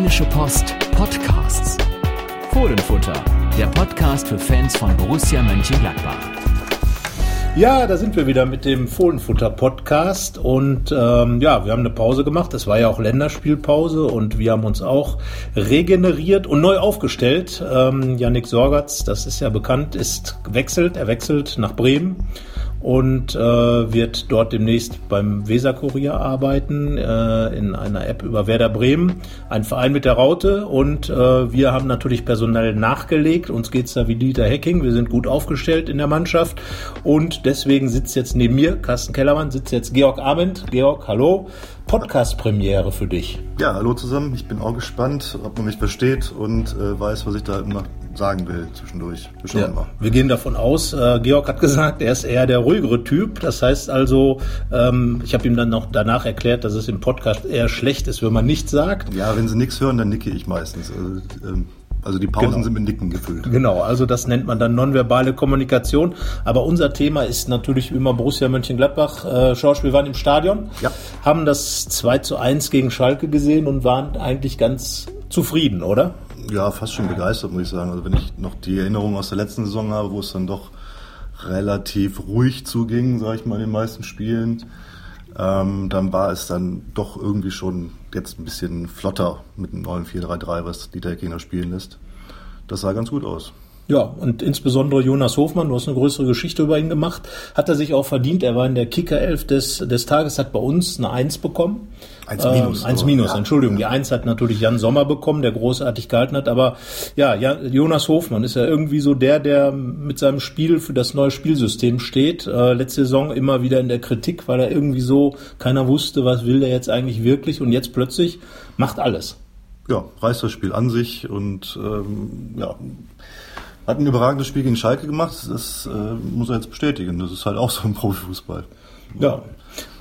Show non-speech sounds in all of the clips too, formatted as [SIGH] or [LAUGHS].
Rheinische Post Podcasts. Fohlenfutter, der Podcast für Fans von Borussia Mönchengladbach. Ja, da sind wir wieder mit dem Fohlenfutter-Podcast und ähm, ja, wir haben eine Pause gemacht. Es war ja auch Länderspielpause und wir haben uns auch regeneriert und neu aufgestellt. Ähm, Yannick Sorgatz, das ist ja bekannt, ist wechselt. Er wechselt nach Bremen und äh, wird dort demnächst beim Weserkurier arbeiten, äh, in einer App über Werder Bremen, ein Verein mit der Raute und äh, wir haben natürlich personell nachgelegt, uns geht's da wie Dieter Hecking, wir sind gut aufgestellt in der Mannschaft. Und deswegen sitzt jetzt neben mir, Carsten Kellermann, sitzt jetzt Georg Abend. Georg, hallo, Podcast-Premiere für dich. Ja, hallo zusammen, ich bin auch gespannt, ob man mich versteht und äh, weiß, was ich da immer sagen will zwischendurch. Wir, ja, mal. wir gehen davon aus, äh, Georg hat gesagt, er ist eher der ruhigere Typ. Das heißt also, ähm, ich habe ihm dann noch danach erklärt, dass es im Podcast eher schlecht ist, wenn man nichts sagt. Ja, wenn sie nichts hören, dann nicke ich meistens. Also, ähm also die Pausen genau. sind mit Nicken gefüllt. Genau, also das nennt man dann nonverbale Kommunikation. Aber unser Thema ist natürlich immer Borussia Mönchengladbach. Äh, Schorsch, wir waren im Stadion, ja. haben das 2 zu 1 gegen Schalke gesehen und waren eigentlich ganz zufrieden, oder? ja, fast schon begeistert, muss ich sagen. Also wenn ich noch die Erinnerung aus der letzten Saison habe, wo es dann doch relativ ruhig zuging, sage ich mal, in den meisten Spielen, ähm, dann war es dann doch irgendwie schon jetzt ein bisschen flotter mit dem neuen 4-3-3, was Dieter Kinder spielen lässt. Das sah ganz gut aus. Ja, und insbesondere Jonas Hofmann, du hast eine größere Geschichte über ihn gemacht, hat er sich auch verdient. Er war in der Kicker-Elf des, des Tages, hat bei uns eine Eins bekommen. Eins minus. Ähm, eins minus, ja. Entschuldigung. Die Eins hat natürlich Jan Sommer bekommen, der großartig gehalten hat. Aber ja, Jonas Hofmann ist ja irgendwie so der, der mit seinem Spiel für das neue Spielsystem steht. Äh, letzte Saison immer wieder in der Kritik, weil er irgendwie so, keiner wusste, was will der jetzt eigentlich wirklich. Und jetzt plötzlich macht alles. Ja, reißt das Spiel an sich und ähm, ja hat ein überragendes Spiel gegen Schalke gemacht. Das äh, muss er jetzt bestätigen. Das ist halt auch so ein Profifußball. Ja,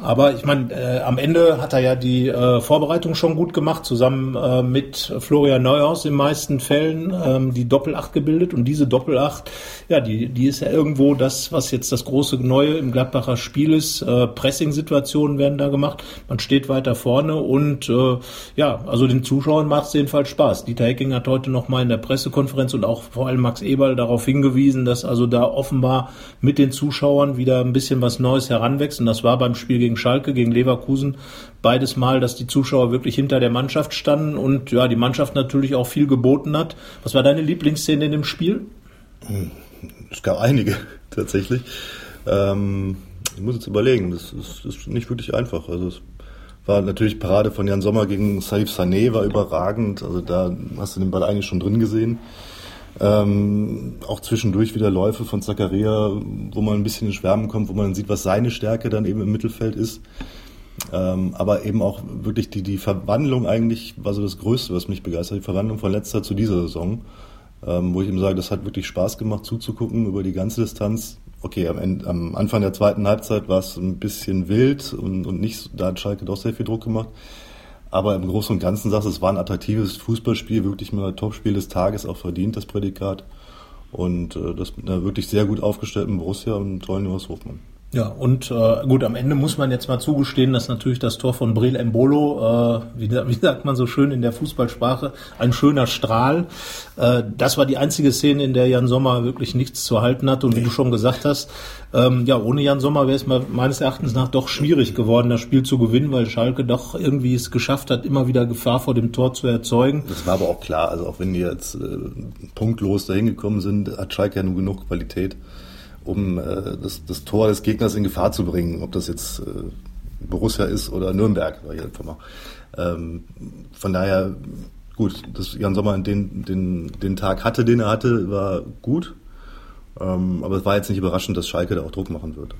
aber ich meine, äh, am Ende hat er ja die äh, Vorbereitung schon gut gemacht, zusammen äh, mit Florian Neuhaus in meisten Fällen ähm, die Doppelacht gebildet. Und diese Doppelacht, ja, die, die ist ja irgendwo das, was jetzt das große Neue im Gladbacher Spiel ist. Äh, Pressing-Situationen werden da gemacht. Man steht weiter vorne und äh, ja, also den Zuschauern macht es jedenfalls Spaß. Dieter Hecking hat heute noch mal in der Pressekonferenz und auch vor allem Max Eberl darauf hingewiesen, dass also da offenbar mit den Zuschauern wieder ein bisschen was Neues heranwächst. Und das war beim Spiel gegen Schalke, gegen Leverkusen beides Mal, dass die Zuschauer wirklich hinter der Mannschaft standen und ja, die Mannschaft natürlich auch viel geboten hat. Was war deine Lieblingsszene in dem Spiel? Hm, es gab einige [LAUGHS] tatsächlich. Ähm, ich muss jetzt überlegen, das ist, ist nicht wirklich einfach. Also es war natürlich Parade von Jan Sommer gegen Saif Sané, war überragend. Also da hast du den Ball eigentlich schon drin gesehen. Ähm, auch zwischendurch wieder Läufe von Zakaria, wo man ein bisschen in Schwärmen kommt, wo man sieht, was seine Stärke dann eben im Mittelfeld ist. Ähm, aber eben auch wirklich die, die Verwandlung eigentlich war so das Größte, was mich begeistert, die Verwandlung von letzter zu dieser Saison, ähm, wo ich eben sage, das hat wirklich Spaß gemacht zuzugucken über die ganze Distanz. Okay, am, Ende, am Anfang der zweiten Halbzeit war es ein bisschen wild und, und nicht, da hat Schalke doch sehr viel Druck gemacht. Aber im Großen und Ganzen sagst du, es war ein attraktives Fußballspiel, wirklich mal Topspiel des Tages, auch verdient, das Prädikat. Und äh, das mit einer wirklich sehr gut aufgestellten Borussia und tollen Jonas Hofmann. Ja, und äh, gut, am Ende muss man jetzt mal zugestehen, dass natürlich das Tor von Breel Embolo, äh, wie, wie sagt man so schön in der Fußballsprache, ein schöner Strahl. Äh, das war die einzige Szene, in der Jan Sommer wirklich nichts zu halten hat. Und wie du schon gesagt hast, ähm, ja, ohne Jan Sommer wäre es meines Erachtens nach doch schwierig geworden, das Spiel zu gewinnen, weil Schalke doch irgendwie es geschafft hat, immer wieder Gefahr vor dem Tor zu erzeugen. Das war aber auch klar. Also auch wenn die jetzt äh, punktlos dahin gekommen sind, hat Schalke ja nur genug Qualität um äh, das, das Tor des Gegners in Gefahr zu bringen, ob das jetzt äh, Borussia ist oder Nürnberg, war ich einfach mal. Ähm, von daher, gut, dass Jan Sommer den, den, den Tag hatte, den er hatte, war gut. Ähm, aber es war jetzt nicht überraschend, dass Schalke da auch Druck machen wird.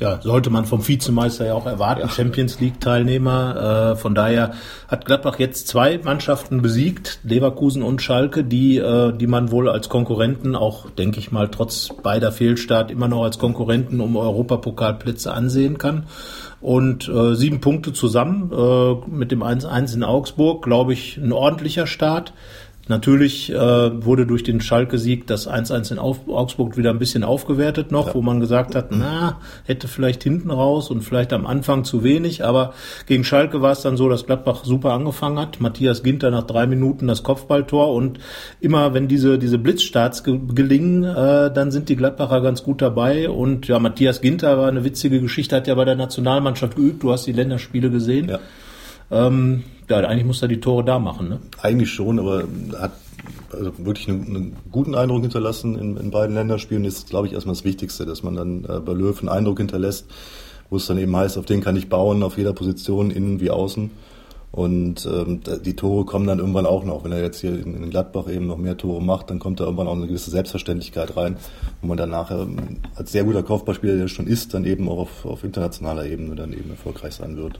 Ja, sollte man vom Vizemeister ja auch erwarten, ja. Champions League Teilnehmer. Äh, von daher hat Gladbach jetzt zwei Mannschaften besiegt, Leverkusen und Schalke, die, äh, die man wohl als Konkurrenten auch, denke ich mal, trotz beider Fehlstart immer noch als Konkurrenten um Europapokalplätze ansehen kann. Und äh, sieben Punkte zusammen mit dem 1-1 in Augsburg, glaube ich, ein ordentlicher Start. Natürlich äh, wurde durch den Schalke-Sieg das 1-1 in Auf Augsburg wieder ein bisschen aufgewertet noch, ja. wo man gesagt hat, na, hätte vielleicht hinten raus und vielleicht am Anfang zu wenig, aber gegen Schalke war es dann so, dass Gladbach super angefangen hat. Matthias Ginter nach drei Minuten das Kopfballtor und immer wenn diese, diese Blitzstarts ge gelingen, äh, dann sind die Gladbacher ganz gut dabei und ja, Matthias Ginter war eine witzige Geschichte, hat ja bei der Nationalmannschaft geübt, du hast die Länderspiele gesehen. Ja. Ähm, ja, eigentlich muss er die Tore da machen, ne? Eigentlich schon, aber hat also wirklich einen, einen, guten Eindruck hinterlassen in, in beiden Länderspielen. Ist, glaube ich, erstmal das Wichtigste, dass man dann äh, bei Löw einen Eindruck hinterlässt, wo es dann eben heißt, auf den kann ich bauen, auf jeder Position, innen wie außen. Und ähm, die Tore kommen dann irgendwann auch noch. Wenn er jetzt hier in, in Gladbach eben noch mehr Tore macht, dann kommt da irgendwann auch eine gewisse Selbstverständlichkeit rein, wo man dann nachher ähm, als sehr guter Kopfballspieler, der schon ist, dann eben auch auf, auf internationaler Ebene dann eben erfolgreich sein wird.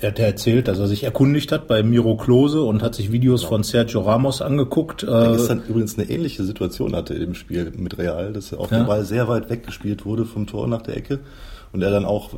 Er hat ja erzählt, dass er sich erkundigt hat bei Miro Klose und hat sich Videos genau. von Sergio Ramos angeguckt. Der gestern übrigens eine ähnliche Situation hatte im Spiel mit Real, dass er auch ja. der Ball sehr weit weggespielt wurde vom Tor nach der Ecke und er dann auch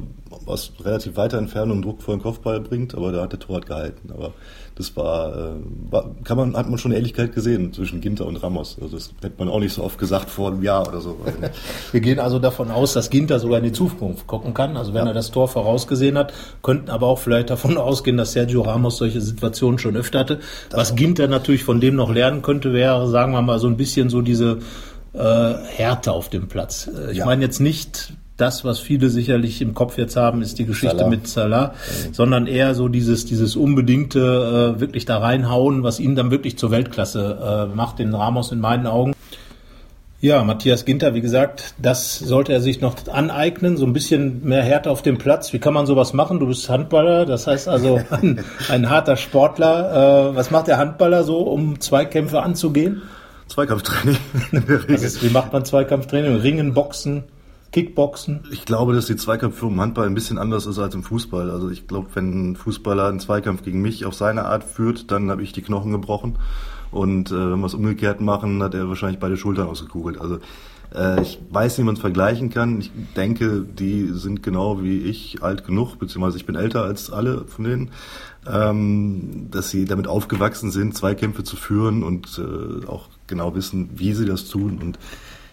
aus relativ weiter Entfernung Druck vor den Kopfball bringt, aber da hat der Torwart gehalten. Aber das war, äh, war, kann man, hat man schon Ehrlichkeit gesehen zwischen Ginter und Ramos. Also das hätte man auch nicht so oft gesagt vor einem Jahr oder so. [LAUGHS] Wir gehen also davon aus, dass Ginter sogar in die Zukunft gucken kann. Also wenn ja. er das Tor vorausgesehen hat, könnten aber auch vielleicht davon [LAUGHS] ausgehen, dass Sergio Ramos solche Situationen schon öfter hatte. Das Was Ginter natürlich von dem noch lernen könnte, wäre, sagen wir mal, so ein bisschen so diese äh, Härte auf dem Platz. Äh, ich ja. meine jetzt nicht das, was viele sicherlich im Kopf jetzt haben, ist die Geschichte Salah. mit Salah, mhm. sondern eher so dieses, dieses unbedingte äh, wirklich da reinhauen, was ihn dann wirklich zur Weltklasse äh, macht, den Ramos in meinen Augen. Ja, Matthias Ginter, wie gesagt, das sollte er sich noch aneignen, so ein bisschen mehr Härte auf dem Platz. Wie kann man sowas machen? Du bist Handballer, das heißt also [LAUGHS] ein, ein harter Sportler. Äh, was macht der Handballer so, um Zweikämpfe anzugehen? Zweikampftraining. Ist, wie macht man Zweikampftraining? Ringen, Boxen? Kickboxen? Ich glaube, dass die Zweikampfführung im Handball ein bisschen anders ist als im Fußball. Also ich glaube, wenn ein Fußballer einen Zweikampf gegen mich auf seine Art führt, dann habe ich die Knochen gebrochen. Und äh, wenn wir es umgekehrt machen, hat er wahrscheinlich beide Schultern ausgekugelt. Also äh, ich weiß nicht, wie man es vergleichen kann. Ich denke, die sind genau wie ich alt genug, beziehungsweise ich bin älter als alle von denen, ähm, dass sie damit aufgewachsen sind, Zweikämpfe zu führen und äh, auch genau wissen, wie sie das tun. Und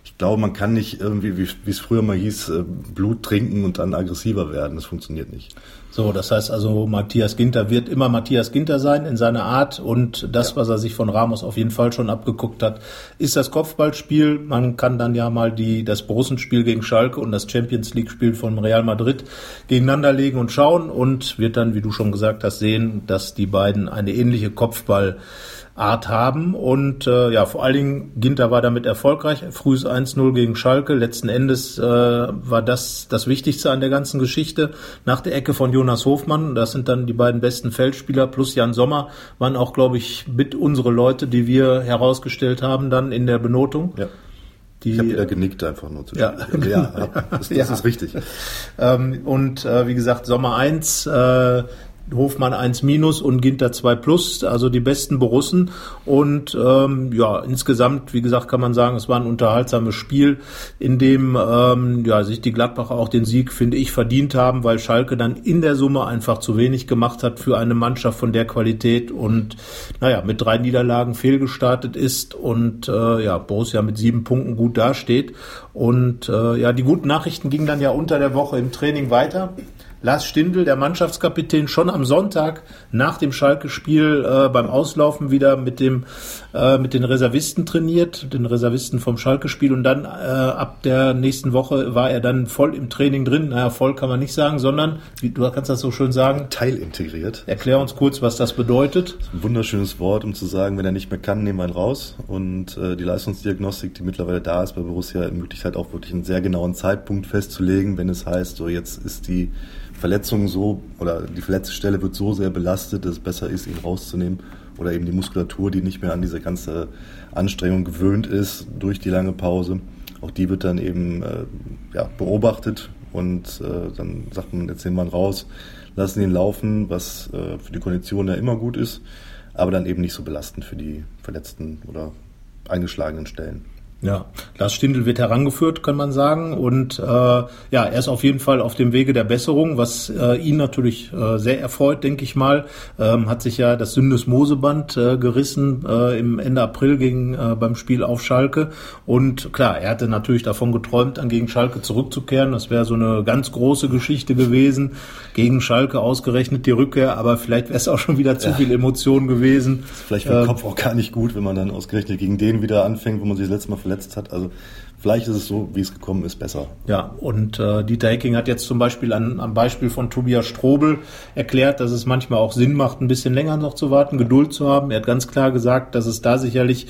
ich glaube, man kann nicht irgendwie, wie, es früher mal hieß, äh, Blut trinken und dann aggressiver werden. Das funktioniert nicht. So, das heißt also, Matthias Ginter wird immer Matthias Ginter sein in seiner Art und das, ja. was er sich von Ramos auf jeden Fall schon abgeguckt hat, ist das Kopfballspiel. Man kann dann ja mal die, das Borussenspiel gegen Schalke und das Champions League Spiel von Real Madrid gegeneinander legen und schauen und wird dann, wie du schon gesagt hast, sehen, dass die beiden eine ähnliche Kopfball Art haben. Und äh, ja, vor allen Dingen Ginter war damit erfolgreich. Frühes 1-0 gegen Schalke. Letzten Endes äh, war das das Wichtigste an der ganzen Geschichte. Nach der Ecke von Jonas Hofmann, das sind dann die beiden besten Feldspieler, plus Jan Sommer, waren auch, glaube ich, mit unsere Leute, die wir herausgestellt haben, dann in der Benotung. Ja. Die, ich habe wieder genickt einfach nur zu ja. Also, ja, [LAUGHS] das, das ja. ist richtig. Ähm, und äh, wie gesagt, Sommer 1, äh, Hofmann 1 minus und Ginter 2 plus, also die besten Borussen. Und ähm, ja, insgesamt, wie gesagt, kann man sagen, es war ein unterhaltsames Spiel, in dem ähm, ja, sich die Gladbacher auch den Sieg, finde ich, verdient haben, weil Schalke dann in der Summe einfach zu wenig gemacht hat für eine Mannschaft von der Qualität und naja, mit drei Niederlagen fehlgestartet ist und äh, ja, Borussia mit sieben Punkten gut dasteht. Und äh, ja, die guten Nachrichten gingen dann ja unter der Woche im Training weiter. Lars Stindl, der Mannschaftskapitän, schon am Sonntag nach dem Schalke-Spiel äh, beim Auslaufen wieder mit dem äh, mit den Reservisten trainiert, den Reservisten vom Schalke-Spiel und dann äh, ab der nächsten Woche war er dann voll im Training drin. Naja, voll kann man nicht sagen, sondern wie, du kannst das so schön sagen. Teilintegriert. Erklär uns kurz, was das bedeutet. Das ein wunderschönes Wort, um zu sagen, wenn er nicht mehr kann, nehmen wir ihn raus. Und äh, die Leistungsdiagnostik, die mittlerweile da ist bei Borussia, ermöglicht halt auch wirklich einen sehr genauen Zeitpunkt festzulegen, wenn es heißt, so jetzt ist die Verletzung so oder die verletzte Stelle wird so sehr belastet, dass es besser ist, ihn rauszunehmen oder eben die Muskulatur, die nicht mehr an diese ganze Anstrengung gewöhnt ist durch die lange Pause. Auch die wird dann eben äh, ja, beobachtet und äh, dann sagt man, jetzt nehmen wir ihn raus, lassen ihn laufen, was äh, für die Kondition ja immer gut ist, aber dann eben nicht so belastend für die verletzten oder eingeschlagenen Stellen. Ja, Lars Stindl wird herangeführt, kann man sagen. Und äh, ja, er ist auf jeden Fall auf dem Wege der Besserung, was äh, ihn natürlich äh, sehr erfreut, denke ich mal. Ähm, hat sich ja das Syndesmoseband äh, gerissen äh, im Ende April gegen äh, beim Spiel auf Schalke. Und klar, er hatte natürlich davon geträumt, dann gegen Schalke zurückzukehren. Das wäre so eine ganz große Geschichte gewesen. Gegen Schalke ausgerechnet die Rückkehr, aber vielleicht wäre es auch schon wieder zu ja. viel Emotion gewesen. Vielleicht für den äh, Kopf auch gar nicht gut, wenn man dann ausgerechnet gegen den wieder anfängt, wo man sich das letzte Mal verletzt verletzt hat. Also vielleicht ist es so, wie es gekommen ist, besser. Ja, und äh, Dieter Hecking hat jetzt zum Beispiel an, am Beispiel von Tobias Strobel erklärt, dass es manchmal auch Sinn macht, ein bisschen länger noch zu warten, Geduld zu haben. Er hat ganz klar gesagt, dass es da sicherlich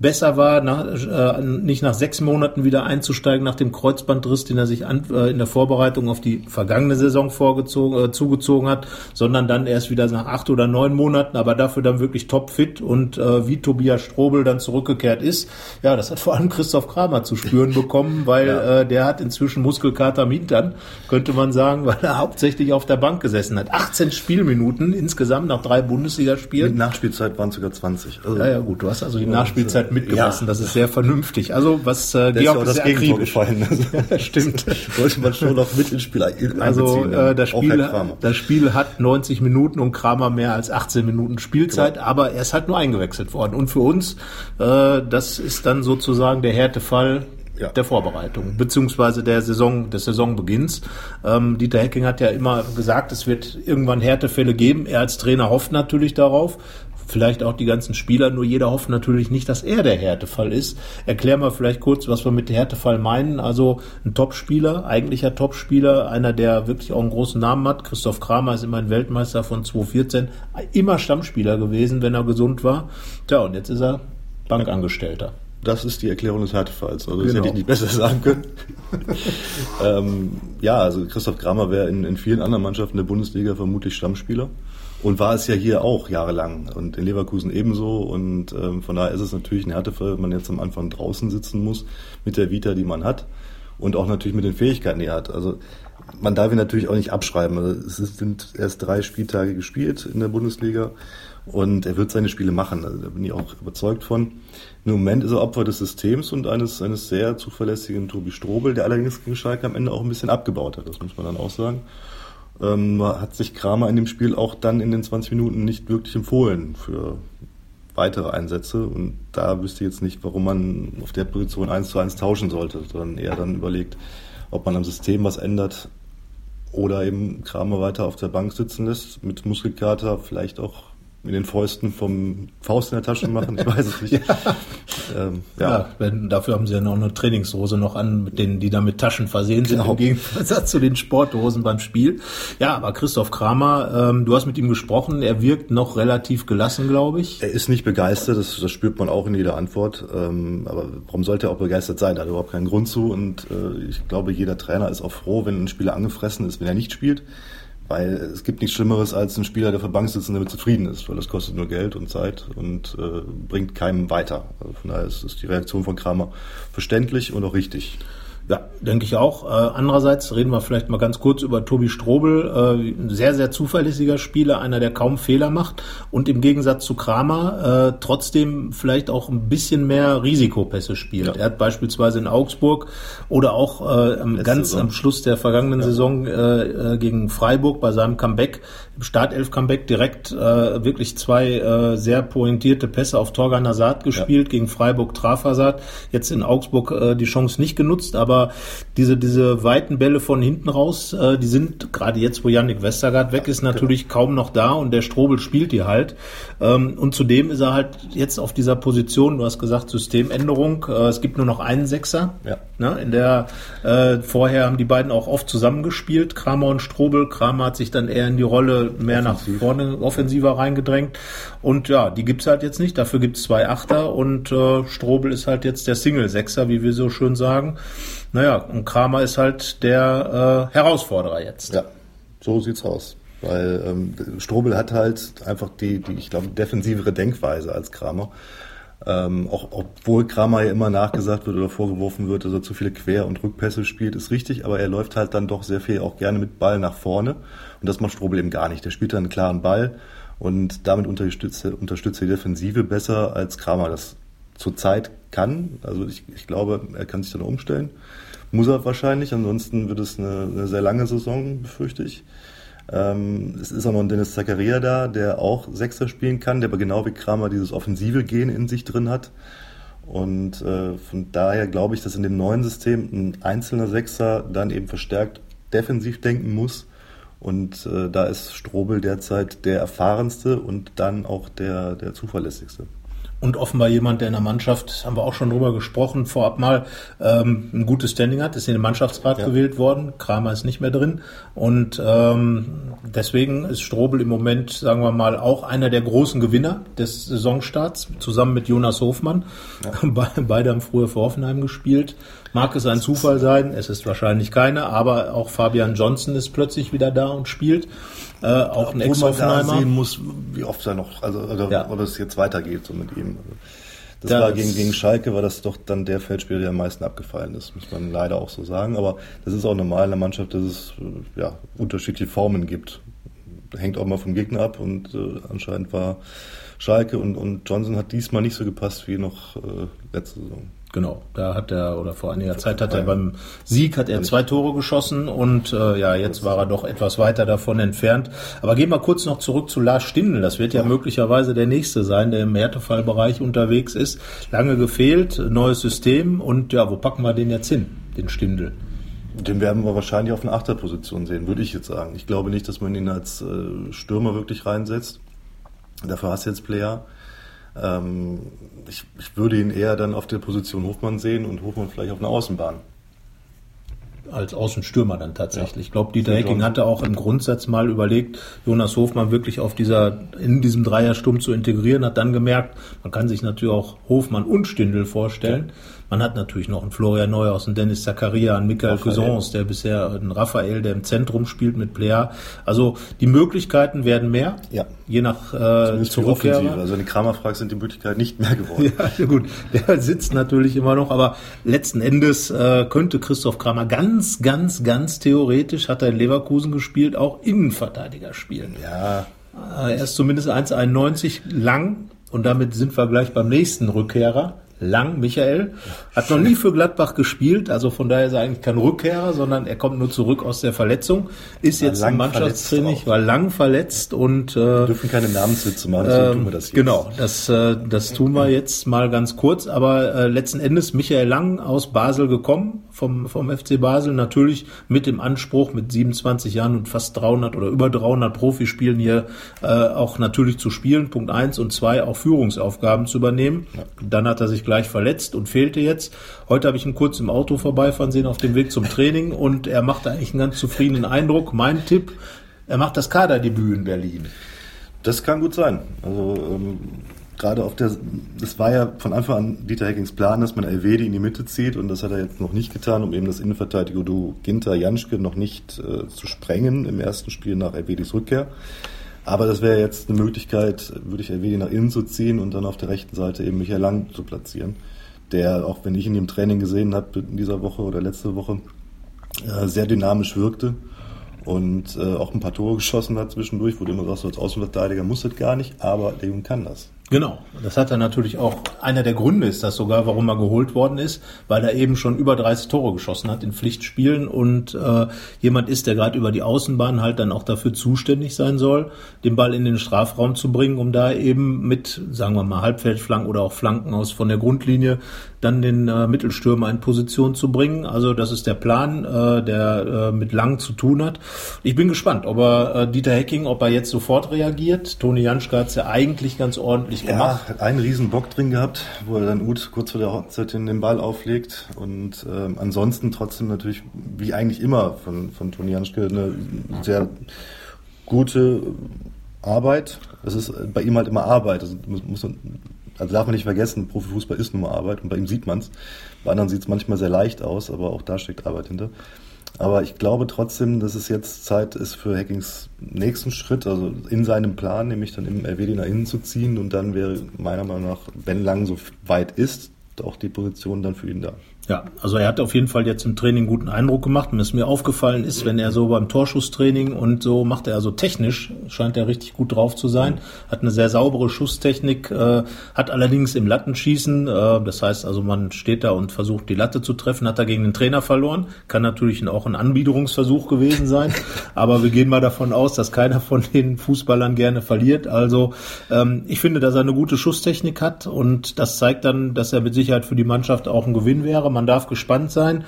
besser war, nach, äh, nicht nach sechs Monaten wieder einzusteigen nach dem Kreuzbandriss, den er sich an, äh, in der Vorbereitung auf die vergangene Saison vorgezogen, äh, zugezogen hat, sondern dann erst wieder nach acht oder neun Monaten, aber dafür dann wirklich topfit und äh, wie Tobias Strobel dann zurückgekehrt ist. Ja, das hat vor allem Christoph Kramer zu spüren bekommen, weil ja. äh, der hat inzwischen Muskelkater am Hintern, könnte man sagen, [LAUGHS] weil er hauptsächlich auf der Bank gesessen hat. 18 Spielminuten insgesamt nach drei Bundesligaspielen. Mit Nachspielzeit waren es sogar 20. Also, ja, ja, gut, du hast also die Nachspielzeit mitgemessen, ja. das ist sehr vernünftig. Also was äh, Georg ist, das Gegentor gefallen. [LAUGHS] Also, stimmt. [LAUGHS] Wollte man schon noch mit ins Spiel Also äh, das, Spiel, das Spiel hat 90 Minuten und Kramer mehr als 18 Minuten Spielzeit, genau. aber er ist halt nur eingewechselt worden. Und für uns, äh, das ist dann sozusagen der Härtefall ja. der Vorbereitung, beziehungsweise der Saison, des Saisonbeginns. Ähm, Dieter Hecking hat ja immer gesagt, es wird irgendwann Härtefälle geben. Er als Trainer hofft natürlich darauf. Vielleicht auch die ganzen Spieler, nur jeder hofft natürlich nicht, dass er der Härtefall ist. Erklär mal vielleicht kurz, was wir mit Härtefall meinen. Also ein Topspieler, eigentlicher Topspieler, einer, der wirklich auch einen großen Namen hat. Christoph Kramer ist immer ein Weltmeister von 2014, immer Stammspieler gewesen, wenn er gesund war. Tja, und jetzt ist er Bankangestellter. Das ist die Erklärung des Härtefalls. Also das genau. hätte ich nicht besser sagen können. [LAUGHS] ähm, ja, also Christoph Kramer wäre in, in vielen anderen Mannschaften der Bundesliga vermutlich Stammspieler und war es ja hier auch jahrelang und in Leverkusen ebenso. Und ähm, von daher ist es natürlich ein Härtefall, wenn man jetzt am Anfang draußen sitzen muss mit der Vita, die man hat und auch natürlich mit den Fähigkeiten, die er hat. Also man darf ihn natürlich auch nicht abschreiben. Also es sind erst drei Spieltage gespielt in der Bundesliga und er wird seine Spiele machen. Also da bin ich auch überzeugt von. Im Moment ist er Opfer des Systems und eines, eines sehr zuverlässigen Tobi Strobel, der allerdings gegen Schalke am Ende auch ein bisschen abgebaut hat. Das muss man dann auch sagen. Ähm, hat sich Kramer in dem Spiel auch dann in den 20 Minuten nicht wirklich empfohlen für weitere Einsätze. Und da wüsste ich jetzt nicht, warum man auf der Position eins zu eins tauschen sollte, sondern eher dann überlegt, ob man am System was ändert oder eben Kramer weiter auf der Bank sitzen lässt, mit Muskelkater, vielleicht auch mit den Fäusten vom Faust in der Tasche machen, ich weiß es nicht. [LAUGHS] ja. Ähm, ja. ja wenn, dafür haben sie ja noch eine Trainingshose noch an, mit denen, die da mit Taschen versehen sind, genau. im Gegensatz zu den Sporthosen beim Spiel. Ja, aber Christoph Kramer, ähm, du hast mit ihm gesprochen, er wirkt noch relativ gelassen, glaube ich. Er ist nicht begeistert, das, das spürt man auch in jeder Antwort. Ähm, aber warum sollte er auch begeistert sein? Da hat er überhaupt keinen Grund zu und äh, ich glaube, jeder Trainer ist auch froh, wenn ein Spieler angefressen ist, wenn er nicht spielt. Weil es gibt nichts Schlimmeres als ein Spieler, der für Bank sitzt und damit zufrieden ist, weil das kostet nur Geld und Zeit und äh, bringt keinem weiter. Also von daher ist, ist die Reaktion von Kramer verständlich und auch richtig. Ja, denke ich auch. Äh, andererseits reden wir vielleicht mal ganz kurz über Tobi Strobel. Äh, ein sehr, sehr zuverlässiger Spieler, einer, der kaum Fehler macht und im Gegensatz zu Kramer äh, trotzdem vielleicht auch ein bisschen mehr Risikopässe spielt. Ja. Er hat beispielsweise in Augsburg oder auch äh, ganz Saison. am Schluss der vergangenen ja. Saison äh, äh, gegen Freiburg bei seinem Comeback im Startelf-Comeback direkt äh, wirklich zwei äh, sehr pointierte Pässe auf Torgan Hazard gespielt, ja. gegen Freiburg traf Hazard, jetzt in Augsburg äh, die Chance nicht genutzt, aber diese, diese weiten Bälle von hinten raus, äh, die sind gerade jetzt, wo Yannick Westergaard weg ist, natürlich genau. kaum noch da und der Strobel spielt die halt. Ähm, und zudem ist er halt jetzt auf dieser Position, du hast gesagt Systemänderung, äh, es gibt nur noch einen Sechser, ja. ne, in der äh, vorher haben die beiden auch oft zusammengespielt, Kramer und Strobel. Kramer hat sich dann eher in die Rolle mehr Offensiv. nach vorne offensiver reingedrängt. Und ja, die gibt's halt jetzt nicht. Dafür gibt's zwei Achter und äh, Strobel ist halt jetzt der Single-Sechser, wie wir so schön sagen. Naja, und Kramer ist halt der äh, Herausforderer jetzt. Ja, so sieht's aus. Weil ähm, Strobel hat halt einfach die, die ich glaube, defensivere Denkweise als Kramer. Ähm, auch obwohl Kramer ja immer nachgesagt wird oder vorgeworfen wird, dass er zu viele Quer- und Rückpässe spielt, ist richtig, aber er läuft halt dann doch sehr viel auch gerne mit Ball nach vorne. Und das macht Strobel eben gar nicht. Der spielt dann einen klaren Ball und damit unterstützt, unterstützt die Defensive besser, als Kramer das zurzeit kann. Also ich, ich glaube, er kann sich dann umstellen. Muss er wahrscheinlich, ansonsten wird es eine, eine sehr lange Saison, befürchte ich. Ähm, es ist auch noch ein Dennis Zakaria da, der auch Sechser spielen kann, der aber genau wie Kramer dieses offensive Gen in sich drin hat. Und äh, von daher glaube ich, dass in dem neuen System ein einzelner Sechser dann eben verstärkt defensiv denken muss. Und äh, da ist Strobel derzeit der erfahrenste und dann auch der, der zuverlässigste und offenbar jemand, der in der Mannschaft, haben wir auch schon drüber gesprochen, vorab mal ähm, ein gutes Standing hat, ist in den Mannschaftsrat ja. gewählt worden. Kramer ist nicht mehr drin. Und ähm, deswegen ist Strobel im Moment, sagen wir mal, auch einer der großen Gewinner des Saisonstarts, zusammen mit Jonas Hofmann. Ja. [LAUGHS] Beide haben früher für Hoffenheim gespielt. Mag es ein Zufall sein, es ist wahrscheinlich keine, aber auch Fabian Johnson ist plötzlich wieder da und spielt. Äh, auch ein Ex-Hoffenheimer. sehen muss, wie oft er noch, also oder, ja. oder es jetzt weitergeht so mit ihm. Also, das, das war gegen, gegen Schalke, war das doch dann der Feldspieler, der am meisten abgefallen ist, muss man leider auch so sagen. Aber das ist auch normal in der Mannschaft, dass es äh, ja, unterschiedliche Formen gibt. Hängt auch mal vom Gegner ab und äh, anscheinend war Schalke und, und Johnson hat diesmal nicht so gepasst wie noch äh, letzte Saison. Genau, da hat er, oder vor einiger Zeit hat er beim Sieg hat er zwei Tore geschossen und äh, ja, jetzt war er doch etwas weiter davon entfernt. Aber gehen wir kurz noch zurück zu Lars Stindl. Das wird ja, ja. möglicherweise der nächste sein, der im Härtefallbereich unterwegs ist. Lange gefehlt, neues System und ja, wo packen wir den jetzt hin, den Stindl? Den werden wir wahrscheinlich auf einer Achterposition sehen, würde ich jetzt sagen. Ich glaube nicht, dass man ihn als äh, Stürmer wirklich reinsetzt. Dafür hast du jetzt Player. Ähm, ich, ich würde ihn eher dann auf der Position Hofmann sehen und Hofmann vielleicht auf einer Außenbahn als Außenstürmer dann tatsächlich. Ja. Ich glaube, Dieter Hecking hatte auch im Grundsatz mal überlegt, Jonas Hofmann wirklich auf dieser, in diesem Dreiersturm zu integrieren, hat dann gemerkt, man kann sich natürlich auch Hofmann und Stindl vorstellen. Ja. Man hat natürlich noch einen Florian Neuhaus, einen Dennis Zakaria, einen Michael Cousins, der bisher, einen Raphael, der im Zentrum spielt mit Plea. Also die Möglichkeiten werden mehr, ja. je nach äh, Zurückkehr. Also wenn die Kramer fragt, sind die Möglichkeiten nicht mehr geworden. [LAUGHS] ja, gut, der sitzt natürlich immer noch, aber letzten Endes äh, könnte Christoph Kramer ganz, ganz, ganz theoretisch, hat er in Leverkusen gespielt, auch Innenverteidiger spielen. Ja. Äh, er ist zumindest 1,91 lang und damit sind wir gleich beim nächsten Rückkehrer. Lang, Michael, hat noch nie für Gladbach gespielt, also von daher ist er eigentlich kein Rückkehrer, sondern er kommt nur zurück aus der Verletzung, ist war jetzt im Mannschaftstraining, war lang verletzt und äh, wir dürfen keine Namenswitze machen, deswegen tun wir das jetzt. Genau, das, äh, das tun wir jetzt mal ganz kurz, aber äh, letzten Endes Michael Lang aus Basel gekommen, vom, vom FC Basel, natürlich mit dem Anspruch, mit 27 Jahren und fast 300 oder über 300 Profispielen hier äh, auch natürlich zu spielen, Punkt eins und zwei auch Führungsaufgaben zu übernehmen. Dann hat er sich gleich verletzt und fehlte jetzt. Heute habe ich ihn kurz im Auto vorbeifahren sehen auf dem Weg zum Training und er macht eigentlich einen ganz zufriedenen Eindruck. Mein Tipp, er macht das Kaderdebüt in Berlin. Das kann gut sein. Also ähm, gerade auf der, das war ja von Anfang an Dieter Heckings Plan, dass man Elvedi in die Mitte zieht und das hat er jetzt noch nicht getan, um eben das Innenverteidiger-Duo Ginter Janschke noch nicht äh, zu sprengen im ersten Spiel nach Elvedis Rückkehr. Aber das wäre jetzt eine Möglichkeit, würde ich Elvedi nach innen zu ziehen und dann auf der rechten Seite eben Michael Lang zu platzieren, der, auch wenn ich ihn im Training gesehen habe in dieser Woche oder letzte Woche, äh, sehr dynamisch wirkte und äh, auch ein paar Tore geschossen hat zwischendurch, wo du immer sagst, als Außenverteidiger muss das gar nicht, aber der Junge kann das. Genau, das hat er natürlich auch, einer der Gründe ist das sogar, warum er geholt worden ist, weil er eben schon über 30 Tore geschossen hat in Pflichtspielen und äh, jemand ist, der gerade über die Außenbahn halt dann auch dafür zuständig sein soll, den Ball in den Strafraum zu bringen, um da eben mit, sagen wir mal, Halbfeldflanken oder auch Flanken aus von der Grundlinie dann den äh, Mittelstürmer in Position zu bringen. Also das ist der Plan, äh, der äh, mit Lang zu tun hat. Ich bin gespannt, ob er äh, Dieter Hecking, ob er jetzt sofort reagiert. Toni Janschke hat ja eigentlich ganz ordentlich gemacht. Ja, hat einen riesen Bock drin gehabt, wo er dann Uth kurz vor der Hochzeit den Ball auflegt. Und ähm, ansonsten trotzdem natürlich, wie eigentlich immer von, von Toni Janschke, eine sehr gute Arbeit. Es ist bei ihm halt immer Arbeit. Also muss, muss also darf man nicht vergessen, Profifußball ist nur Arbeit und bei ihm sieht man es. Bei anderen sieht es manchmal sehr leicht aus, aber auch da steckt Arbeit hinter. Aber ich glaube trotzdem, dass es jetzt Zeit ist für Hackings nächsten Schritt, also in seinem Plan, nämlich dann im RWD nach innen zu ziehen und dann wäre meiner Meinung nach, wenn Lang so weit ist, auch die Position dann für ihn da. Ja, also er hat auf jeden Fall jetzt im Training guten Eindruck gemacht. Und was mir aufgefallen ist, wenn er so beim Torschusstraining und so macht er also technisch, scheint er richtig gut drauf zu sein, hat eine sehr saubere Schusstechnik, äh, hat allerdings im Lattenschießen, äh, das heißt also man steht da und versucht die Latte zu treffen, hat er gegen den Trainer verloren. Kann natürlich auch ein Anbiederungsversuch gewesen sein, [LAUGHS] aber wir gehen mal davon aus, dass keiner von den Fußballern gerne verliert. Also ähm, ich finde, dass er eine gute Schusstechnik hat und das zeigt dann, dass er mit Sicherheit für die Mannschaft auch ein Gewinn wäre man darf gespannt sein.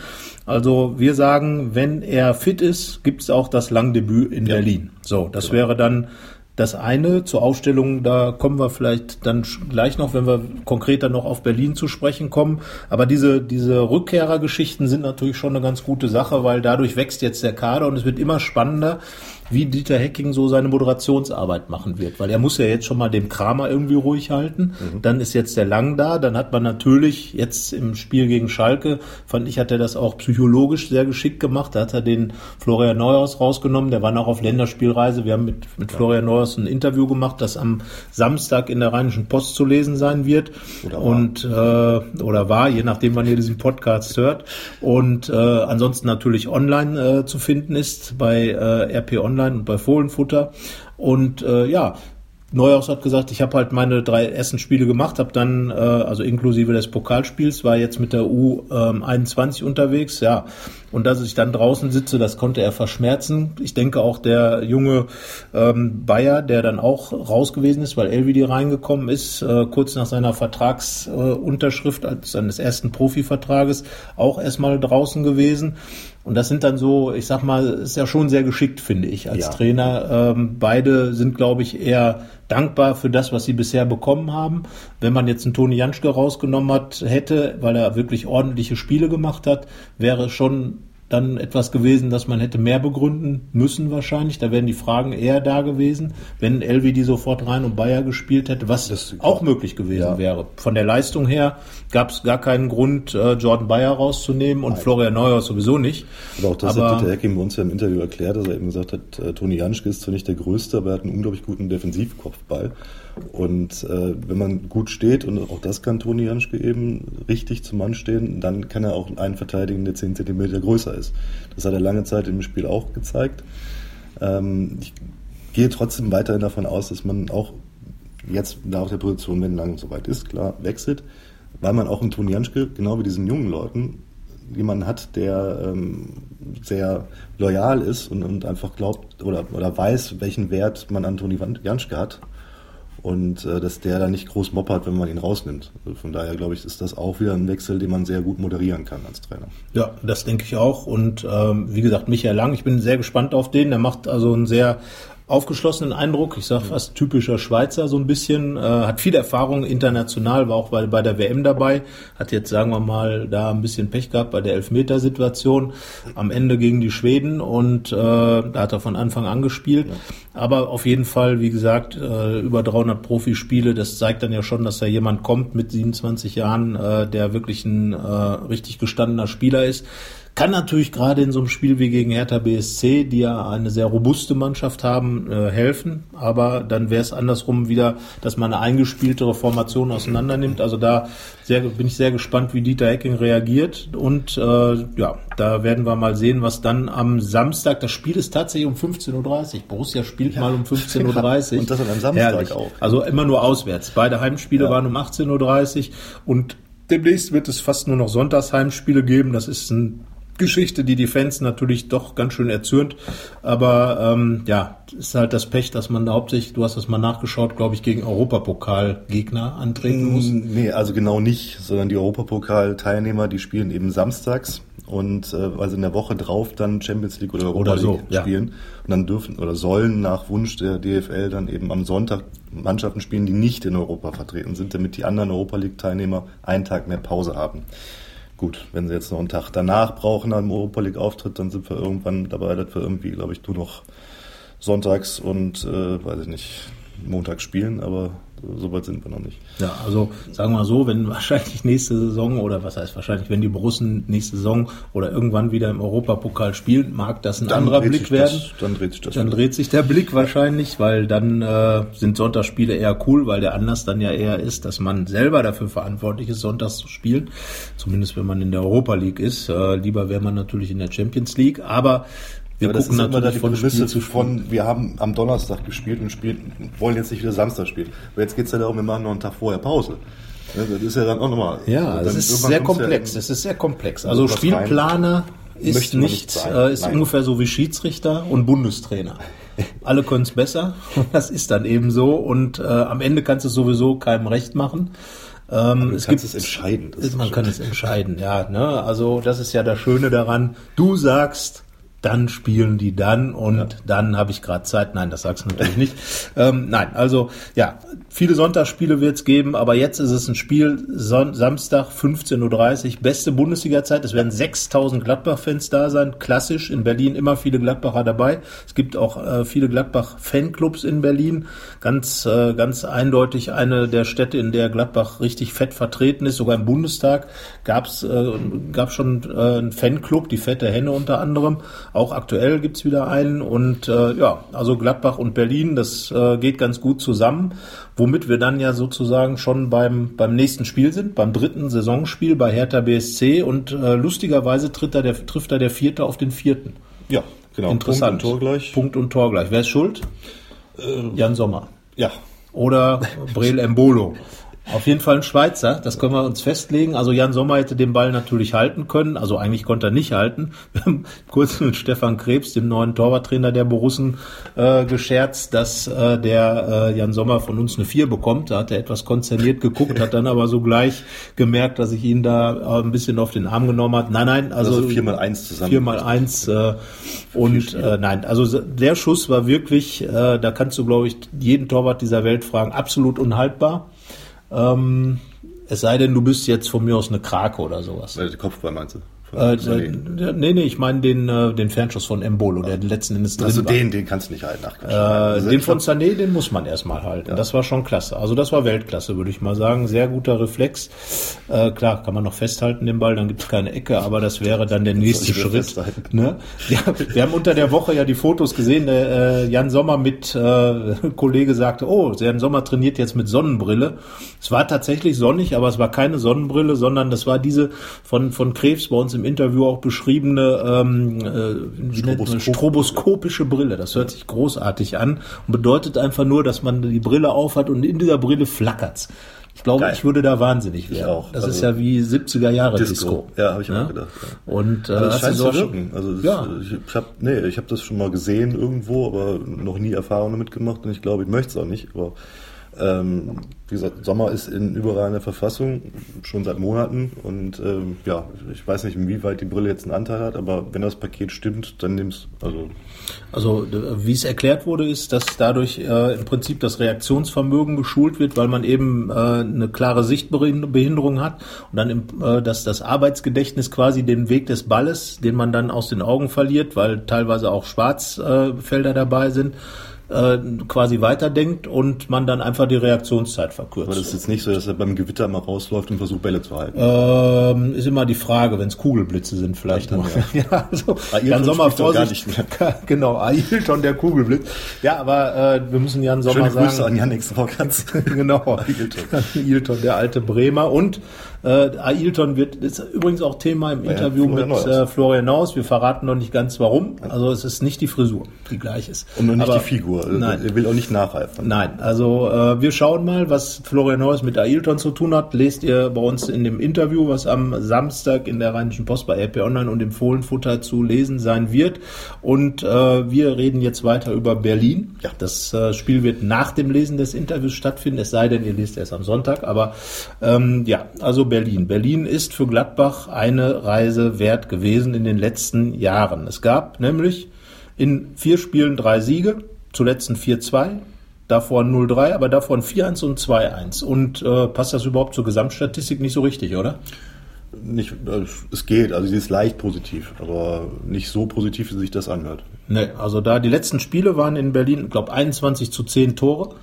Also wir sagen, wenn er fit ist, gibt es auch das Langdebüt in ja. Berlin. So, das genau. wäre dann das eine zur Aufstellung, da kommen wir vielleicht dann gleich noch, wenn wir konkreter noch auf Berlin zu sprechen kommen. Aber diese, diese Rückkehrergeschichten sind natürlich schon eine ganz gute Sache, weil dadurch wächst jetzt der Kader und es wird immer spannender wie Dieter Hecking so seine Moderationsarbeit machen wird, weil er muss ja jetzt schon mal dem Kramer irgendwie ruhig halten. Mhm. Dann ist jetzt der Lang da, dann hat man natürlich jetzt im Spiel gegen Schalke, fand ich, hat er das auch psychologisch sehr geschickt gemacht. Da hat er den Florian Neuhaus rausgenommen, der war noch auf Länderspielreise. Wir haben mit, mit ja. Florian Neuhaus ein Interview gemacht, das am Samstag in der Rheinischen Post zu lesen sein wird. Oder war. Und äh, oder war, je nachdem, wann ihr diesen Podcast hört. Und äh, ansonsten natürlich online äh, zu finden ist bei äh, RP Online Online und bei Fohlenfutter. Und äh, ja, Neuhaus hat gesagt, ich habe halt meine drei ersten Spiele gemacht, habe dann, äh, also inklusive des Pokalspiels, war jetzt mit der U21 ähm, unterwegs, ja. Und dass ich dann draußen sitze, das konnte er verschmerzen. Ich denke auch der junge ähm, Bayer, der dann auch raus gewesen ist, weil Elvidi reingekommen ist, äh, kurz nach seiner Vertragsunterschrift äh, seines ersten Profivertrages, auch erstmal draußen gewesen. Und das sind dann so, ich sag mal, ist ja schon sehr geschickt, finde ich, als ja. Trainer. Ähm, beide sind, glaube ich, eher dankbar für das, was sie bisher bekommen haben. Wenn man jetzt einen Toni Janschke rausgenommen hat, hätte, weil er wirklich ordentliche Spiele gemacht hat, wäre schon dann etwas gewesen, das man hätte mehr begründen müssen wahrscheinlich. Da wären die Fragen eher da gewesen, wenn die sofort rein und Bayer gespielt hätte, was das, auch möglich gewesen ja. wäre. Von der Leistung her gab es gar keinen Grund, äh, Jordan Bayer rauszunehmen und Nein. Florian Neuhaus sowieso nicht. Aber auch das aber, hat Hecking bei uns ja im Interview erklärt, dass er eben gesagt hat, äh, Toni Janschke ist zwar nicht der Größte, aber er hat einen unglaublich guten Defensivkopfball. Und äh, wenn man gut steht, und auch das kann Toni Janschke eben richtig zum Mann stehen, dann kann er auch einen verteidigen, der 10 cm größer ist. Das hat er lange Zeit im Spiel auch gezeigt. Ähm, ich gehe trotzdem weiterhin davon aus, dass man auch jetzt nach der Position, wenn lang soweit ist, klar, wechselt, weil man auch in Toni Janschke, genau wie diesen jungen Leuten, jemanden hat, der ähm, sehr loyal ist und, und einfach glaubt oder, oder weiß, welchen Wert man an Toni Janschke hat und äh, dass der da nicht groß moppert, wenn man ihn rausnimmt. Also von daher glaube ich, ist das auch wieder ein Wechsel, den man sehr gut moderieren kann als Trainer. Ja, das denke ich auch. Und ähm, wie gesagt, Michael Lang, ich bin sehr gespannt auf den. Der macht also einen sehr aufgeschlossenen Eindruck. Ich sage fast typischer Schweizer so ein bisschen. Äh, hat viel Erfahrung international, war auch bei, bei der WM dabei. Hat jetzt, sagen wir mal, da ein bisschen Pech gehabt bei der Elfmetersituation am Ende gegen die Schweden und äh, da hat er von Anfang an gespielt. Aber auf jeden Fall, wie gesagt, äh, über 300 Profispiele. Das zeigt dann ja schon, dass da jemand kommt mit 27 Jahren, äh, der wirklich ein äh, richtig gestandener Spieler ist kann natürlich gerade in so einem Spiel wie gegen Hertha BSC, die ja eine sehr robuste Mannschaft haben, äh, helfen. Aber dann wäre es andersrum wieder, dass man eine eingespieltere Formation auseinander nimmt. Also da sehr, bin ich sehr gespannt, wie Dieter Hecking reagiert. Und äh, ja, da werden wir mal sehen, was dann am Samstag, das Spiel ist tatsächlich um 15.30 Uhr. Borussia spielt ja. mal um 15.30 Uhr. [LAUGHS] und das einem Samstag Herrlich. auch. Also immer nur auswärts. Beide Heimspiele ja. waren um 18.30 Uhr und Demnächst wird es fast nur noch Sonntagsheimspiele geben. Das ist ein Geschichte, die die Fans natürlich doch ganz schön erzürnt. Aber ähm, ja, ist halt das Pech, dass man da hauptsächlich, du hast das mal nachgeschaut, glaube ich, gegen Europapokal-Gegner antreten muss. Nee, also genau nicht, sondern die Europapokal-Teilnehmer, die spielen eben samstags und äh, also in der Woche drauf dann Champions League oder Europa oder so, League spielen. Ja. Und dann dürfen oder sollen nach Wunsch der DFL dann eben am Sonntag Mannschaften spielen, die nicht in Europa vertreten sind, damit die anderen Europa League-Teilnehmer einen Tag mehr Pause haben. Gut, wenn sie jetzt noch einen Tag danach brauchen am Europa League Auftritt, dann sind wir irgendwann dabei, dass wir irgendwie, glaube ich, nur noch sonntags und, äh, weiß ich nicht, montags spielen, aber so weit sind wir noch nicht. Ja, also sagen wir mal so, wenn [LAUGHS] wahrscheinlich nächste Saison oder was heißt wahrscheinlich, wenn die Borussen nächste Saison oder irgendwann wieder im Europapokal spielen, mag das ein Dann anderer Blick werden. Das, dann dreht sich das. Dann dreht sich der Blick wahrscheinlich, weil dann äh, sind Sonntagsspiele eher cool, weil der Anlass dann ja eher ist, dass man selber dafür verantwortlich ist, sonntags zu spielen. Zumindest wenn man in der Europa League ist. Äh, lieber wäre man natürlich in der Champions League, aber wir Ja, das gucken ist immer da natürlich die von Spiel zu Spiel. von, wir haben am Donnerstag gespielt und spielen, wollen jetzt nicht wieder Samstag spielen. Aber jetzt geht's ja darum, wir machen noch einen Tag vorher Pause. Das ist ja dann auch nochmal. Ja, dann das ist sehr komplex. Ja Es ist sehr komplex. Also Spielplaner ist nicht, nicht äh, ist Nein. ungefähr so wie Schiedsrichter und Bundestrainer. Alle können es besser. [LAUGHS] Das ist dann eben so. Und äh, am Ende kannst du es sowieso keinem recht machen. Ähm, es gibt es entscheiden. Das man kann es entscheiden, ja. Ne? Also das ist ja das Schöne daran. Du sagst, dann spielen die dann und dann habe ich gerade Zeit. Nein, das sagst du natürlich nicht. Ähm, nein, also ja, viele Sonntagsspiele wird es geben, aber jetzt ist es ein Spiel Son Samstag 15.30 Uhr, beste Bundesliga-Zeit. Es werden 6000 Gladbach-Fans da sein, klassisch. In Berlin immer viele Gladbacher dabei. Es gibt auch äh, viele Gladbach-Fanclubs in Berlin. Ganz, äh, ganz eindeutig eine der Städte, in der Gladbach richtig fett vertreten ist. Sogar im Bundestag äh, gab schon äh, einen Fanclub, die Fette Henne unter anderem. Auch aktuell gibt's wieder einen. Und äh, ja, also Gladbach und Berlin, das äh, geht ganz gut zusammen. Womit wir dann ja sozusagen schon beim, beim nächsten Spiel sind, beim dritten Saisonspiel bei Hertha BSC. Und äh, lustigerweise tritt da der, trifft da der Vierte auf den Vierten. Ja, genau. Interessant. Punkt und Tor gleich. Punkt und Tor gleich. Wer ist schuld? Jan Sommer. Ja. Oder [LAUGHS] Breel Embolo. Auf jeden Fall ein Schweizer, das können wir uns festlegen. Also Jan Sommer hätte den Ball natürlich halten können, also eigentlich konnte er nicht halten. Wir haben [LAUGHS] kurz mit Stefan Krebs, dem neuen Torwarttrainer der Borussen, äh, gescherzt, dass äh, der äh, Jan Sommer von uns eine 4 bekommt. Da hat er etwas konzerniert geguckt, hat dann aber sogleich gemerkt, dass ich ihn da äh, ein bisschen auf den Arm genommen hat. Nein, nein, also, Also 4 mal 1 zusammen. 4 mal 1 äh, und äh, nein, also der Schuss war wirklich, äh, da kannst du glaube ich jeden Torwart dieser Welt fragen, absolut unhaltbar. Ähm, es sei denn, du bist jetzt von mir aus eine Krake oder sowas. Der Kopfball meinst du? Äh, äh, nee, nee, ich meine den, äh, den Fernschuss von Embolo, der letzten Endes drin also war. den, den kannst du nicht halten. Ach. Äh, Also den von Sané, den muss man erstmal halten. Das war schon klasse. Also das war Weltklasse, würde ich mal sagen. Sehr guter Reflex. Äh, klar, kann man noch festhalten den Ball, dann gibt es keine Ecke, aber das wäre dann der nächste Schritt. Ne? Ja, wir haben unter der Woche ja die Fotos gesehen. Der, äh, Jan Sommer mit äh, [LAUGHS] Kollege sagte, oh, Jan Sommer trainiert jetzt mit Sonnenbrille. Es war tatsächlich sonnig, aber es war keine Sonnenbrille, sondern das war diese von von Krebs bei uns im Interview auch beschriebene ähm, äh? Stroboskop. stroboskopische Brille. Das hört sich großartig an und bedeutet einfach nur, dass man die Brille aufhat und in dieser Brille flackert's. Ich glaube, Geil. ich würde da wahnsinnig werden. auch. Das Also ist ja wie 70er Jahre Disco. Disco. Ja, habe ich Ja? auch gedacht. Ja. Und äh, Also das scheint zu wirken. Also das, ja. ich, ich habe nee, ich habe das schon mal gesehen irgendwo, aber noch nie Erfahrung damit gemacht und ich glaube, ich möchte es auch nicht. Aber ähm, wie gesagt, Sommer ist in überragender Verfassung schon seit Monaten und ähm, ja, ich weiß nicht, inwieweit die Brille jetzt einen Anteil hat, aber wenn das Paket stimmt, dann nimm's. Also Also wie es erklärt wurde, ist, dass dadurch äh, im Prinzip das Reaktionsvermögen geschult wird, weil man eben äh, eine klare Sichtbehinderung hat und dann im, äh, dass das Arbeitsgedächtnis quasi den Weg des Balles, den man dann aus den Augen verliert, weil teilweise auch Schwarzfelder Felder dabei sind, äh, quasi weiterdenkt und man dann einfach die Reaktionszeit verkürzt. aber das ist jetzt nicht so, dass er beim Gewitter mal rausläuft und versucht Bälle zu halten. Ähm, ist immer die Frage, wenn es Kugelblitze sind, vielleicht Dann noch. [LAUGHS] Ja, also, Ailton Jan Sommer Vorsicht. [LAUGHS] genau, Ailton, der Kugelblitz. Ja, aber äh, wir müssen Jan Sommer Schöne Grüße sagen. an Yannick Sorgatz. [LAUGHS] genau, Ailton. Ailton, der alte Bremer. Und äh, Ailton wird ist übrigens auch Thema im Interview Florian mit äh, Florian Naus. Wir verraten noch nicht ganz warum. Also es ist nicht die Frisur, die gleich ist. Und noch nicht Aber- die Figur. Also Nein. Er will auch nicht nacheifern. Nein, also äh, wir schauen mal, was Florian Neuss mit Ailton zu tun hat. Lest ihr bei uns in dem Interview, was am Samstag in der Rheinischen Post bei RP Online und im Fohlenfutter zu lesen sein wird. Und äh, wir reden jetzt weiter über Berlin. Ja. Das äh, Spiel wird nach dem Lesen des Interviews stattfinden, es sei denn, ihr lest erst am Sonntag. Aber ähm, ja, also Berlin. Berlin ist für Gladbach eine Reise wert gewesen in den letzten Jahren. Es gab nämlich in vier Spielen drei Siege, zuletzt ein 4-2, davor ein 0-3, aber davor ein 4-1 und 2-1. Und äh, passt das überhaupt zur Gesamtstatistik nicht so richtig, oder? Nicht, äh, es geht, also sie ist leicht positiv, aber nicht so positiv, wie sich das anhört. Ne, also da die letzten Spiele waren in Berlin, ich glaube 21 zu 10 Tore.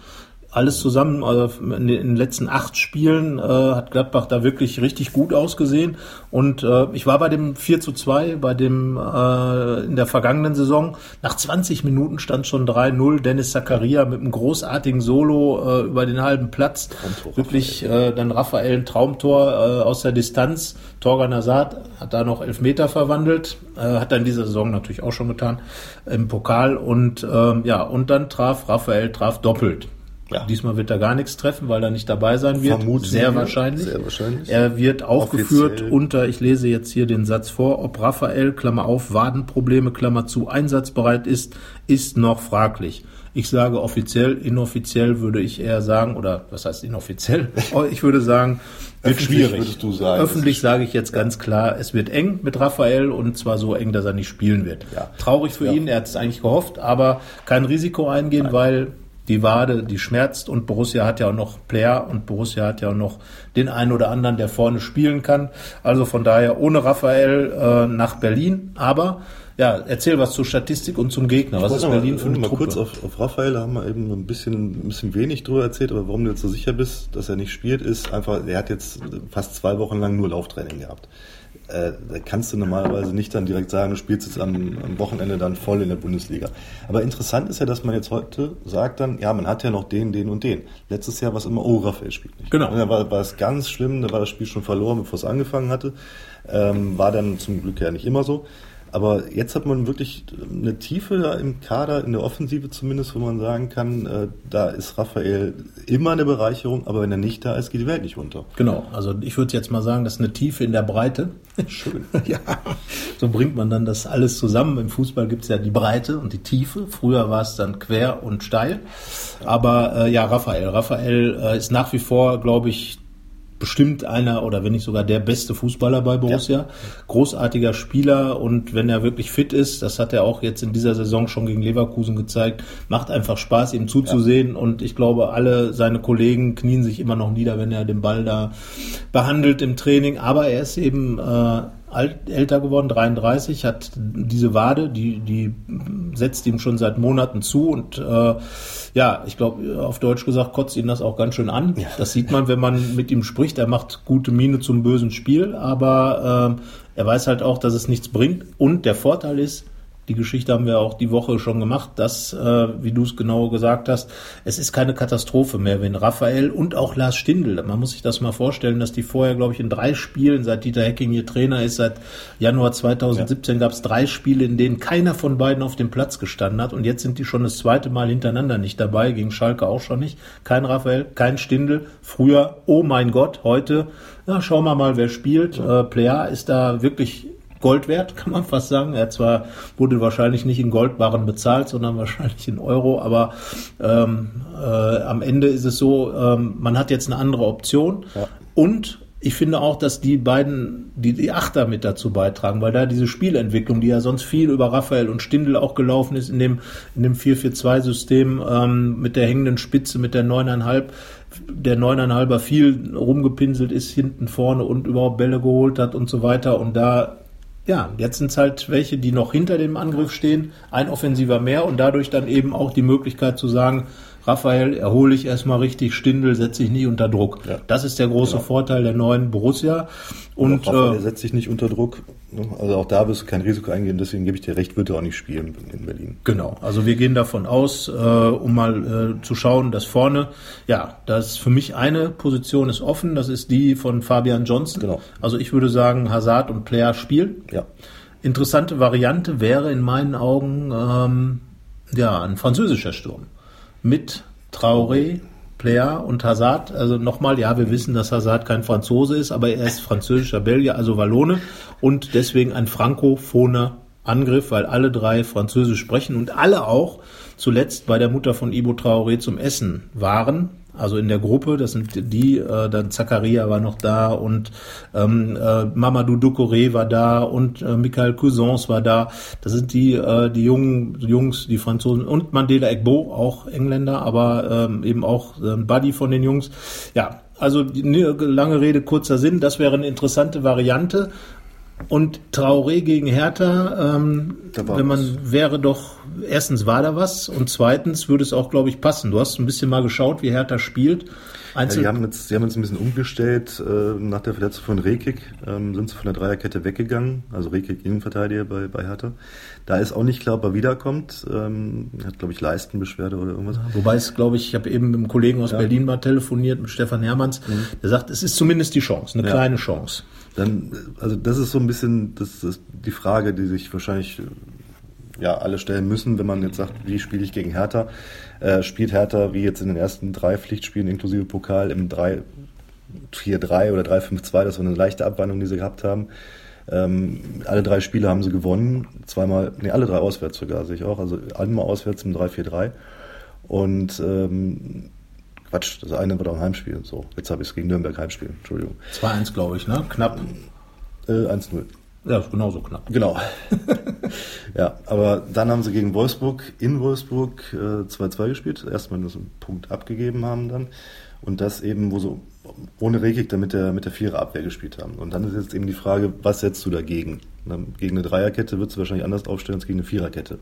Alles zusammen, also in den letzten acht Spielen äh, hat Gladbach da wirklich richtig gut ausgesehen. Und äh, ich war bei dem 4 zu 2, bei dem äh, in der vergangenen Saison. Nach 20 Minuten stand schon 3-0. Dennis Zakaria mit einem großartigen Solo äh, über den halben Platz. Traumtor, wirklich äh, dann Raphael ein Traumtor äh, aus der Distanz. Torgan Azad hat da noch elf Meter verwandelt. Äh, hat dann diese Saison natürlich auch schon getan im Pokal. Und äh, ja, und dann traf Raphael traf doppelt. Ja. Diesmal wird er gar nichts treffen, weil er nicht dabei sein wird. Vermuten sehr wahrscheinlich. Sehr wahrscheinlich. Er wird aufgeführt Offiziell. unter, ich lese jetzt hier den Satz vor, ob Raphael, Klammer auf, Wadenprobleme, Klammer zu, einsatzbereit ist, ist noch fraglich. Ich sage offiziell, inoffiziell würde ich eher sagen, oder was heißt inoffiziell? [LAUGHS] Ich würde sagen, wird Öffentlich schwierig. Du sagen, Öffentlich sage ich jetzt ganz klar, es wird eng mit Raphael und zwar so eng, dass er nicht spielen wird. Ja. Traurig für ja. ihn, er hat es eigentlich gehofft, aber kein Risiko eingehen, Nein. weil die Wade, die schmerzt und Borussia hat ja auch noch Player und Borussia hat ja auch noch den einen oder anderen, der vorne spielen kann. Also von daher ohne Raphael äh, nach Berlin. Aber ja, erzähl was zur Statistik und zum Gegner. Was ist Berlin für eine mal Truppe? kurz auf, auf Raphael, da haben wir eben ein bisschen, ein bisschen wenig drüber erzählt, aber warum du jetzt so sicher bist, dass er nicht spielt, ist einfach, er hat jetzt fast zwei Wochen lang nur Lauftraining gehabt äh, da kannst du normalerweise nicht dann direkt sagen, du spielst jetzt am, am, Wochenende dann voll in der Bundesliga. Aber interessant ist ja, dass man jetzt heute sagt dann, ja, man hat ja noch den, den und den. Letztes Jahr war es immer, oh, Raphael spielt nicht. Genau. Und dann war, war es ganz schlimm, da war das Spiel schon verloren, bevor es angefangen hatte. Ähm, war dann zum Glück ja nicht immer so. Aber jetzt hat man wirklich eine Tiefe da im Kader, in der Offensive zumindest, wo man sagen kann, äh, da ist Raphael immer eine Bereicherung, aber wenn er nicht da ist, geht die Welt nicht runter. Genau, also ich würde jetzt mal sagen, das ist eine Tiefe in der Breite. Schön. [LAUGHS] ja, so bringt man dann das alles zusammen. Im Fußball gibt es ja die Breite und die Tiefe. Früher war es dann quer und steil. Aber äh, ja, Raphael. Raphael äh, ist nach wie vor, glaube ich, bestimmt einer oder wenn nicht sogar der beste Fußballer bei Borussia. Ja. Großartiger Spieler und wenn er wirklich fit ist, das hat er auch jetzt in dieser Saison schon gegen Leverkusen gezeigt, macht einfach Spaß, ihm zuzusehen ja. und ich glaube, alle seine Kollegen knien sich immer noch nieder, wenn er den Ball da behandelt im Training. Aber er ist eben äh, alt, älter geworden, 33, hat diese Wade, die, die setzt ihm schon seit Monaten zu und äh, ja, ich glaube, auf Deutsch gesagt, kotzt ihn das auch ganz schön an. Ja. Das sieht man, wenn man mit ihm spricht. Er macht gute Miene zum bösen Spiel, aber äh, er weiß halt auch, dass es nichts bringt. Und der Vorteil ist, die Geschichte haben wir auch die Woche schon gemacht, dass, äh, wie du es genau gesagt hast, es ist keine Katastrophe mehr, wenn Raphael und auch Lars Stindl, man muss sich das mal vorstellen, dass die vorher, glaube ich, in drei Spielen, seit Dieter Hecking hier Trainer ist, seit Januar 2017 ja. gab es drei Spiele, in denen keiner von beiden auf dem Platz gestanden hat und jetzt sind die schon das zweite Mal hintereinander nicht dabei, gegen Schalke auch schon nicht. Kein Raphael, kein Stindl. Früher, oh mein Gott, heute, ja, schauen wir mal, wer spielt. Ja. Äh, Plea ist da wirklich Gold wert, kann man fast sagen. Er zwar wurde wahrscheinlich nicht in Goldbarren bezahlt, sondern wahrscheinlich in Euro, aber ähm, äh, am Ende ist es so, ähm, man hat jetzt eine andere Option ja. und ich finde auch, dass die beiden, die, die Achter mit dazu beitragen, weil da diese Spielentwicklung, die ja sonst viel über Raphael und Stindl auch gelaufen ist in dem, in dem 4-4-2-System ähm, mit der hängenden Spitze, mit der 9,5, der 9,5er viel rumgepinselt ist hinten vorne und überhaupt Bälle geholt hat und so weiter. Und da ja, jetzt sind es halt welche, die noch hinter dem Angriff stehen, ein Offensiver mehr und dadurch dann eben auch die Möglichkeit zu sagen, Raphael, erhole ich erstmal richtig, Stindel setze ich nie unter Druck. Ja. Das ist der große genau. Vorteil der neuen Borussia. Und, und Raphael äh, setzt sich nicht unter Druck. Ne? Also auch da wirst du kein Risiko eingehen, deswegen gebe ich dir recht, wird er auch nicht spielen in Berlin. Genau, also wir gehen davon aus, äh, um mal äh, zu schauen, dass vorne, ja, das für mich eine Position ist offen, das ist die von Fabian Johnson. Genau. Also ich würde sagen, Hazard und Player spielen. Ja. Interessante Variante wäre in meinen Augen ähm, ja ein französischer Sturm mit Traoré, Player und Hazard. Also nochmal, ja, wir wissen, dass Hazard kein Franzose ist, aber er ist französischer Belgier, also Wallone und deswegen ein frankophoner Angriff, weil alle drei Französisch sprechen und alle auch zuletzt bei der Mutter von Ibo Traoré zum Essen waren also in der Gruppe, das sind die, äh, dann Zakaria war noch da und ähm, äh, Mamadou Ducouré war da und äh, Michael Cousins war da. Das sind die, äh, die jungen Jungs, die Franzosen und Mandela Egbo, auch Engländer, aber ähm, eben auch äh, Buddy von den Jungs. Ja, also lange Rede, kurzer Sinn, das wäre eine interessante Variante. Und Traoré gegen Hertha, ähm, wenn man was. wäre doch, erstens war da was und zweitens würde es auch, glaube ich, passen. Du hast ein bisschen mal geschaut, wie Hertha spielt. Einzel ja, die haben jetzt, die haben jetzt ein bisschen umgestellt. Äh, nach der Verletzung von Rekik ähm, sind sie von der Dreierkette weggegangen. Also Rekik Innenverteidiger bei, bei Hertha. Da ist auch nicht klar, ob er wiederkommt. Ähm, hat, glaube ich, Leistenbeschwerde oder irgendwas. Ja, wobei es, glaube ich, ich habe eben mit einem Kollegen aus ja. Berlin mal telefoniert, mit Stefan Hermanns. Mhm. Der sagt, es ist zumindest die Chance, eine kleine Chance. Dann, also das ist so ein bisschen das ist die Frage, die sich wahrscheinlich ja alle stellen müssen, wenn man jetzt sagt, wie spiele ich gegen Hertha? Äh, spielt Hertha wie jetzt in den ersten drei Pflichtspielen inklusive Pokal im 3 4-3 oder 3-5-2, das war eine leichte Abwandlung, die sie gehabt haben. Ähm, alle drei Spiele haben sie gewonnen, zweimal, nee, alle drei auswärts sogar, sehe ich auch, also einmal auswärts im 3-4-3. Und ähm, Quatsch, das eine war doch ein Heimspiel. So, jetzt habe ich es gegen Nürnberg Heimspiel, Entschuldigung. 2-1, glaube ich, ne? Knapp. Äh, 1-0. Ja, ist genauso knapp. Genau. [LAUGHS] ja, aber dann haben sie gegen Wolfsburg in Wolfsburg 2-2 äh, gespielt. Erstmal nur so einen Punkt abgegeben haben dann. Und das eben, wo sie ohne Rekik dann mit der, mit der Viererabwehr gespielt haben. Und dann ist jetzt eben die Frage, was setzt du dagegen? Gegen eine Dreierkette wird du wahrscheinlich anders aufstellen als gegen eine Viererkette.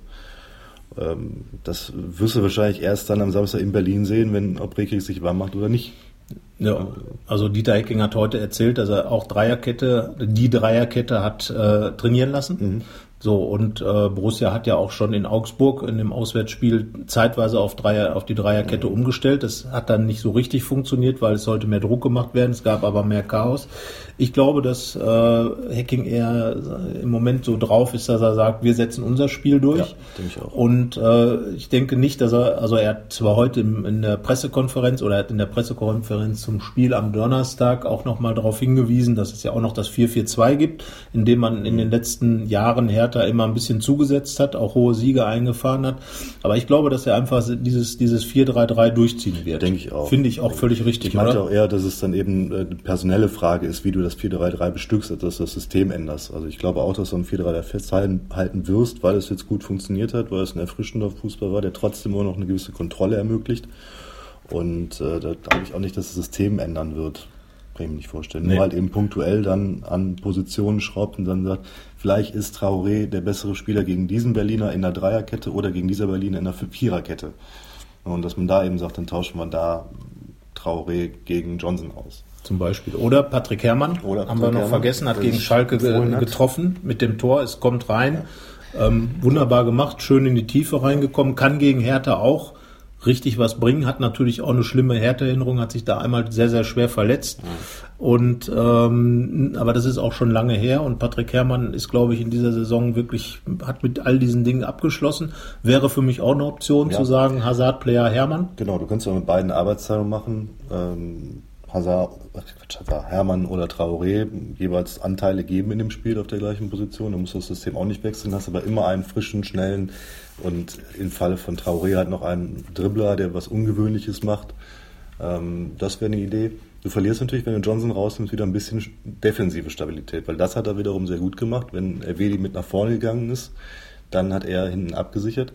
Ähm, das wirst du wahrscheinlich erst dann am Samstag in Berlin sehen, wenn ob Rekik sich warm macht oder nicht. Ja, also Dieter Hecking hat heute erzählt, dass er auch Dreierkette, die Dreierkette hat äh, trainieren lassen. Mhm. So, und äh, Borussia hat ja auch schon in Augsburg in dem Auswärtsspiel zeitweise auf, Dreier, auf die Dreierkette mhm. umgestellt. Das hat dann nicht so richtig funktioniert, weil es sollte mehr Druck gemacht werden. Es gab aber mehr Chaos. Ich glaube, dass äh, Hacking eher im Moment so drauf ist, dass er sagt, wir setzen unser Spiel durch. Ja, denke ich auch. Und äh, ich denke nicht, dass er, also er hat zwar heute im, in der Pressekonferenz oder er hat in der Pressekonferenz zum Spiel am Donnerstag auch nochmal darauf hingewiesen, dass es ja auch noch das 4-4-2 gibt, in dem man in den letzten Jahren her Hertha immer ein bisschen zugesetzt hat, auch hohe Siege eingefahren hat. Aber ich glaube, dass er einfach dieses, dieses 4-3-3 durchziehen wird. Denke ich auch. Finde ich auch völlig richtig. Ich meinte oder? auch eher, dass es dann eben eine personelle Frage ist, wie du das 4-3-3 bestückst, dass du das System änderst. Also ich glaube auch, dass du am 4-3-3 festhalten wirst, weil es jetzt gut funktioniert hat, weil es ein erfrischender Fußball war, der trotzdem immer noch eine gewisse Kontrolle ermöglicht. Und äh, da glaube ich auch nicht, dass das System ändern wird kann ich mir nicht vorstellen. Nee. Nur halt eben punktuell dann an Positionen schraubt und dann sagt, vielleicht ist Traoré der bessere Spieler gegen diesen Berliner in der Dreierkette oder gegen dieser Berliner in der Viererkette. Und dass man da eben sagt, dann tauschen wir da Traoré gegen Johnson aus. Zum Beispiel. Oder Patrick Herrmann, Oder haben wir noch Herrmann, vergessen, hat gegen Schalke getroffen mit dem Tor. Es kommt rein. Ja. Ähm, wunderbar gemacht, schön in die Tiefe reingekommen, kann gegen Hertha auch richtig was bringen, hat natürlich auch eine schlimme Härteerinnerung, hat sich da einmal sehr, sehr schwer verletzt. Mhm. Und ähm, aber das ist auch schon lange her und Patrick Herrmann ist, glaube ich, in dieser Saison wirklich, hat mit all diesen Dingen abgeschlossen. Wäre für mich auch eine Option ja. zu sagen, Hazard-Player Hermann. Genau, du kannst ja mit beiden Arbeitsteilungen machen. Ähm, Hazard, Hazard, Hermann oder Traoré jeweils Anteile geben in dem Spiel auf der gleichen Position. Da musst du das System auch nicht wechseln, hast aber immer einen frischen, schnellen und im Falle von Traoré halt noch einen Dribbler, der was Ungewöhnliches macht. Ähm, das wäre eine Idee. Du verlierst natürlich, wenn du Johnson rausnimmst, wieder ein bisschen defensive Stabilität, weil das hat er wiederum sehr gut gemacht. Wenn Erwedi mit nach vorne gegangen ist, dann hat er hinten abgesichert.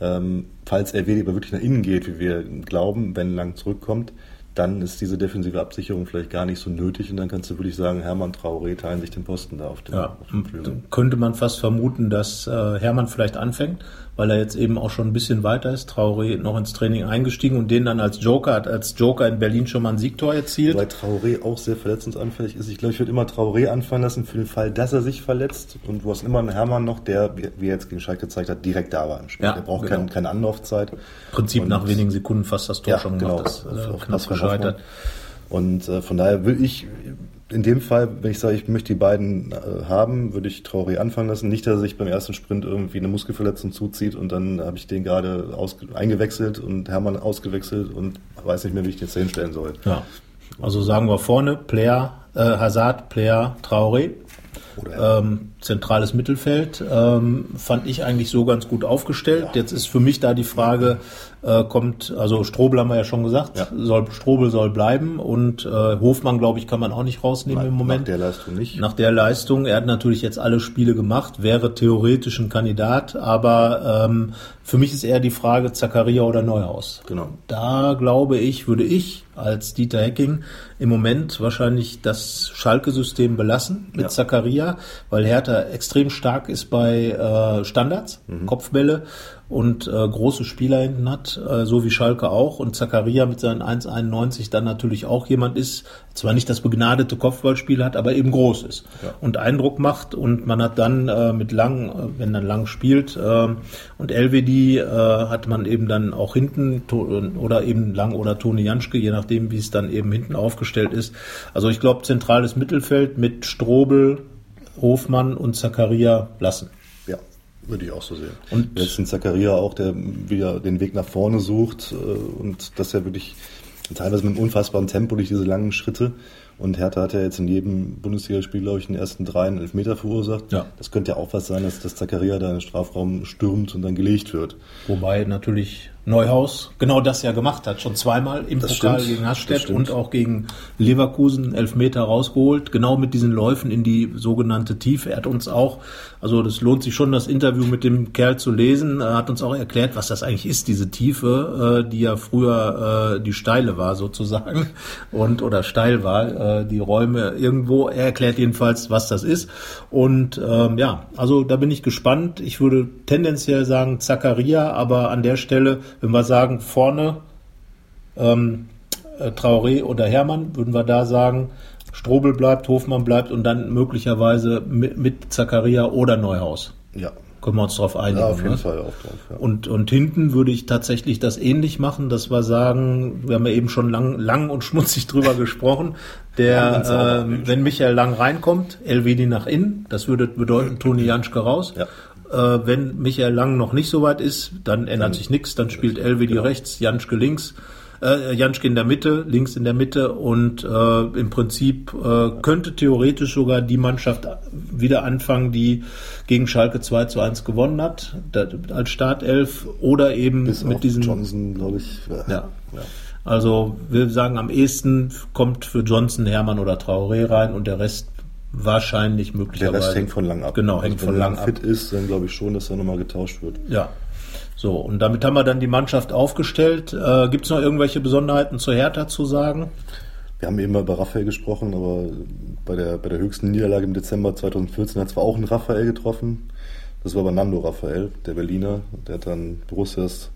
Ähm, falls Erwedi aber wirklich nach innen geht, wie wir glauben, wenn Lang zurückkommt, dann ist diese defensive Absicherung vielleicht gar nicht so nötig und dann kannst du wirklich sagen, Hermann Traoré teilen sich den Posten da auf dem, ja, auf dem. Könnte man fast vermuten, dass äh, Hermann vielleicht anfängt, weil er jetzt eben auch schon ein bisschen weiter ist. Traoré noch ins Training eingestiegen und den dann als Joker hat, als Joker in Berlin schon mal ein Siegtor erzielt. Weil Traoré auch sehr verletzungsanfällig ist. Ich glaube, ich würde immer Traoré anfangen lassen für den Fall, dass er sich verletzt und du hast immer einen Hermann noch, der, wie er jetzt gegen Schalke gezeigt hat, direkt da war im Spiel. Ja, der braucht genau. keine, keine Anlaufzeit. Prinzip und nach wenigen Sekunden fast das Tor ja, schon gemacht. Genau, das, äh, knapp gescheitert. Und äh, von daher will ich in dem Fall, wenn ich sage, ich möchte die beiden äh, haben, würde ich Traoré anfangen lassen. Nicht, dass er sich beim ersten Sprint irgendwie eine Muskelverletzung zuzieht und dann habe ich den gerade eingewechselt und Hermann ausgewechselt und weiß nicht mehr, wie ich den jetzt hinstellen soll. Ja. Also sagen wir vorne, Player, äh, Hazard, Player, Traoré. Ähm, zentrales Mittelfeld ähm, fand ich eigentlich so ganz gut aufgestellt. Ja. Jetzt ist für mich da die Frage, äh, kommt, also Strobel haben wir ja schon gesagt, Ja. soll, Strobel soll bleiben und äh, Hofmann, glaube ich, kann man auch nicht rausnehmen Nein, im Moment. Nach der Leistung nicht. Nach der Leistung, er hat natürlich jetzt alle Spiele gemacht, wäre theoretisch ein Kandidat, aber ähm, für mich ist eher die Frage Zakaria oder Neuhaus. Genau. Da glaube ich, würde ich als Dieter Hecking im Moment wahrscheinlich das Schalke-System belassen mit Ja. Zakaria, weil Hertha extrem stark ist bei äh, Standards, Kopfbälle und äh, große Spieler hinten hat, äh, so wie Schalke auch. Und Zakaria mit seinen 1,91 dann natürlich auch jemand ist, zwar nicht das begnadete Kopfballspiel hat, aber eben groß ist und Eindruck macht. Und man hat dann äh, mit Lang, äh, wenn dann Lang spielt äh, und LWD äh, hat man eben dann auch hinten oder eben Lang oder Toni Janschke, je nachdem, wie es dann eben hinten aufgestellt ist. Also ich glaube, zentrales Mittelfeld mit Strobel, Hofmann und Zakaria lassen. Würde ich auch so sehen. Und- jetzt ein Zakaria auch, der wieder den Weg nach vorne sucht äh, und das ja wirklich teilweise mit einem unfassbaren Tempo durch diese langen Schritte. Und Hertha hat ja jetzt in jedem Bundesligaspiel, glaube ich, in den ersten drei einen Elfmeter verursacht. Ja. Das könnte ja auch was sein, dass das Zakaria da in den Strafraum stürmt und dann gelegt wird. Wobei natürlich Neuhaus genau das ja gemacht hat, schon zweimal im Das Pokal stimmt, gegen Hasstedt und auch gegen Leverkusen Elfmeter rausgeholt, genau mit diesen Läufen in die sogenannte Tiefe. Er hat uns auch, also das lohnt sich schon, das Interview mit dem Kerl zu lesen, er hat uns auch erklärt, was das eigentlich ist, diese Tiefe, äh, die ja früher äh, die steile war sozusagen [LAUGHS] und oder steil war, äh, die Räume irgendwo. Er erklärt jedenfalls, was das ist und ähm, ja, also da bin ich gespannt. Ich würde tendenziell sagen Zakaria, aber an der Stelle, wenn wir sagen vorne ähm, äh, Traoré oder Hermann, würden wir da sagen, Strobel bleibt, Hofmann bleibt und dann möglicherweise mit, mit Zakaria oder Neuhaus. Ja, Können wir uns darauf einigen. ja auf jeden ne? Fall auch drauf. Ja. Und, und hinten würde ich tatsächlich das ähnlich machen, dass wir sagen, wir haben ja eben schon lang, lang und schmutzig drüber [LAUGHS] gesprochen, der, äh, wenn Michael Lang reinkommt, LWD nach innen, das würde bedeuten Toni Janschke raus. Ja. Äh, wenn Michael Lang noch nicht so weit ist, dann ändert sich nichts, dann spielt LWD genau. rechts, Janschke links, äh, Janschke in der Mitte, links in der Mitte und äh, im Prinzip äh, könnte theoretisch sogar die Mannschaft wieder anfangen, die gegen Schalke 2 zu 1 gewonnen hat, da, als Startelf oder eben Bis mit diesen Johnson, glaube ich. ja. ja. Also wir sagen am ehesten kommt für Johnson, Hermann oder Traoré rein und der Rest wahrscheinlich Der möglicherweise. Rest hängt von lang ab. Genau, hängt Also von wenn lang ab. fit ist, dann glaube ich schon, dass er nochmal getauscht wird. Ja. So, und damit haben wir dann die Mannschaft aufgestellt. Äh, Gibt es noch irgendwelche Besonderheiten zu Hertha zu sagen? Wir haben eben mal über Raphael gesprochen, aber bei der, bei der höchsten Niederlage im Dezember 2014 hat zwar auch ein Raphael getroffen. Das war aber Nando Raphael, der Berliner. Der hat dann Borussias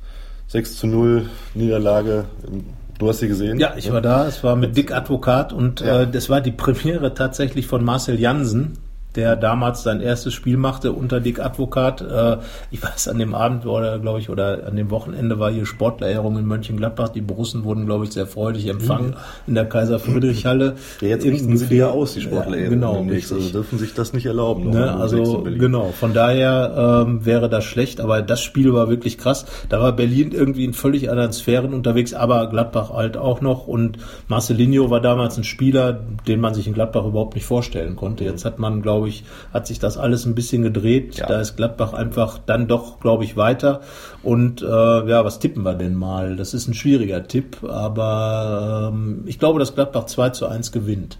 6 zu 0 Niederlage. im- Du hast sie gesehen? Ja, ich war da. Es war mit Dick Advokat und Ja. äh, das war die Premiere tatsächlich von Marcel Jansen, der damals sein erstes Spiel machte unter Dick Advokat. Äh, ich weiß, an dem Abend oder glaube ich oder an dem Wochenende war hier Sportlerehrung in Mönchengladbach. Die Borussen wurden, glaube ich, sehr freudig empfangen in der Kaiser-Friedrich-Halle. Ja, jetzt richten sie die ja aus, die Sportler. Ja, genau, richtig. Also dürfen sich das nicht erlauben. Ne, also genau, von daher ähm, wäre das schlecht, aber das Spiel war wirklich krass. Da war Berlin irgendwie in völlig anderen Sphären unterwegs, aber Gladbach halt auch noch und Marcelinho war damals ein Spieler, den man sich in Gladbach überhaupt nicht vorstellen konnte. Jetzt hat man, glaube ich, hat sich das alles ein bisschen gedreht. Ja. Da ist Gladbach einfach dann doch, glaube ich, weiter. Und äh, ja, was tippen wir denn mal? Das ist ein schwieriger Tipp, aber ähm, ich glaube, dass Gladbach 2 zu 1 gewinnt.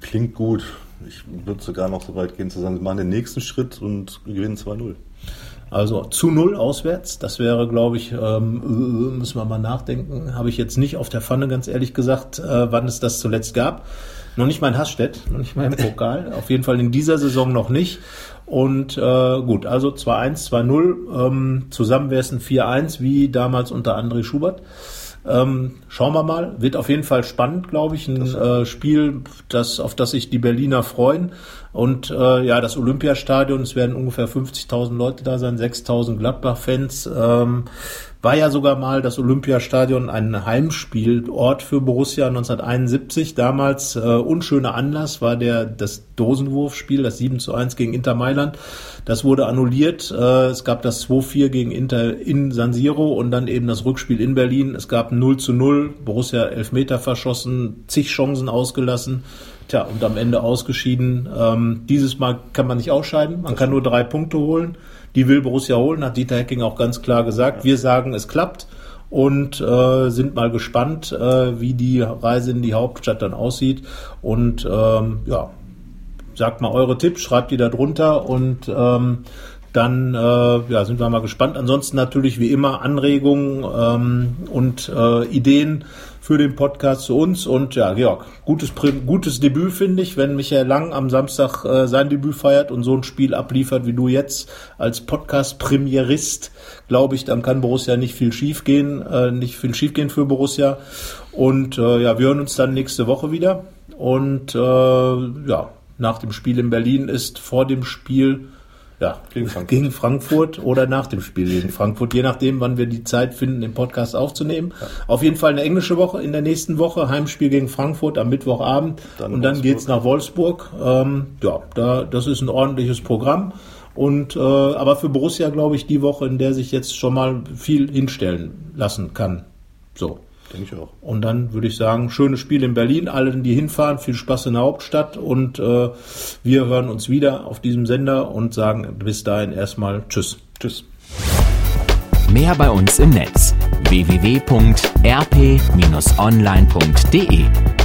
Klingt gut. Ich würde sogar noch so weit gehen zu sagen, wir machen den nächsten Schritt und gewinnen 2-0. Also zu null auswärts, das wäre, glaube ich, ähm, äh, müssen wir mal nachdenken. Habe ich jetzt nicht auf der Pfanne, ganz ehrlich gesagt, äh, wann es das zuletzt gab. Noch nicht mal in Hastedt, noch nicht mal im Pokal. auf jeden Fall in dieser Saison noch nicht. Und äh, gut, also 2-1, 2-0. Ähm, zusammen wäre es ein 4-1, wie damals unter André Schubert. Ähm, schauen wir mal. Wird auf jeden Fall spannend, glaube ich. Ein äh, Spiel, das, auf das sich die Berliner freuen. Und äh, ja, das Olympiastadion, es werden ungefähr 50.000 Leute da sein, 6.000 Gladbach-Fans. Ähm, war ja sogar mal das Olympiastadion ein Heimspielort für Borussia 1971. Damals äh, unschöner Anlass war der das Dosenwurfspiel, das 7 zu 1 gegen Inter Mailand. Das wurde annulliert. Äh, es gab das 2-4 gegen Inter in San Siro und dann eben das Rückspiel in Berlin. Es gab 0 zu 0, Borussia Elfmeter verschossen, zig Chancen ausgelassen. Tja, und am Ende ausgeschieden. Ähm, dieses Mal kann man nicht ausscheiden. Man kann nur drei Punkte holen. Die will Borussia holen, hat Dieter Hecking auch ganz klar gesagt. Wir sagen, es klappt und äh, sind mal gespannt, äh, wie die Reise in die Hauptstadt dann aussieht. Und ähm, ja, sagt mal eure Tipps, schreibt die da drunter und ähm, dann äh, ja, sind wir mal gespannt. Ansonsten natürlich wie immer Anregungen ähm, und äh, Ideen für den Podcast zu uns. Und ja, Georg, gutes, gutes Debüt finde ich, wenn Michael Lang am Samstag äh, sein Debüt feiert und so ein Spiel abliefert wie du jetzt als Podcast-Premierist, glaube ich, dann kann Borussia nicht viel schief gehen, äh, nicht viel schief gehen für Borussia. Und äh, ja, wir hören uns dann nächste Woche wieder. Und äh, ja, nach dem Spiel in Berlin ist vor dem Spiel ja, gegen Frankfurt. gegen Frankfurt. oder nach dem Spiel gegen Frankfurt, je nachdem, wann wir die Zeit finden, den Podcast aufzunehmen. Ja. Auf jeden Fall eine englische Woche in der nächsten Woche, Heimspiel gegen Frankfurt am Mittwochabend dann und dann Wolfsburg. geht's nach Wolfsburg. Ähm, ja, da, das ist ein ordentliches Programm. Und äh, aber für Borussia glaube ich die Woche, in der sich jetzt schon mal viel hinstellen lassen kann. So. Denke ich auch. Und dann würde ich sagen, schönes Spiel in Berlin, allen, die hinfahren, viel Spaß in der Hauptstadt und äh, wir hören uns wieder auf diesem Sender und sagen bis dahin erstmal Tschüss. Tschüss. Mehr bei uns im Netz www.rp-online.de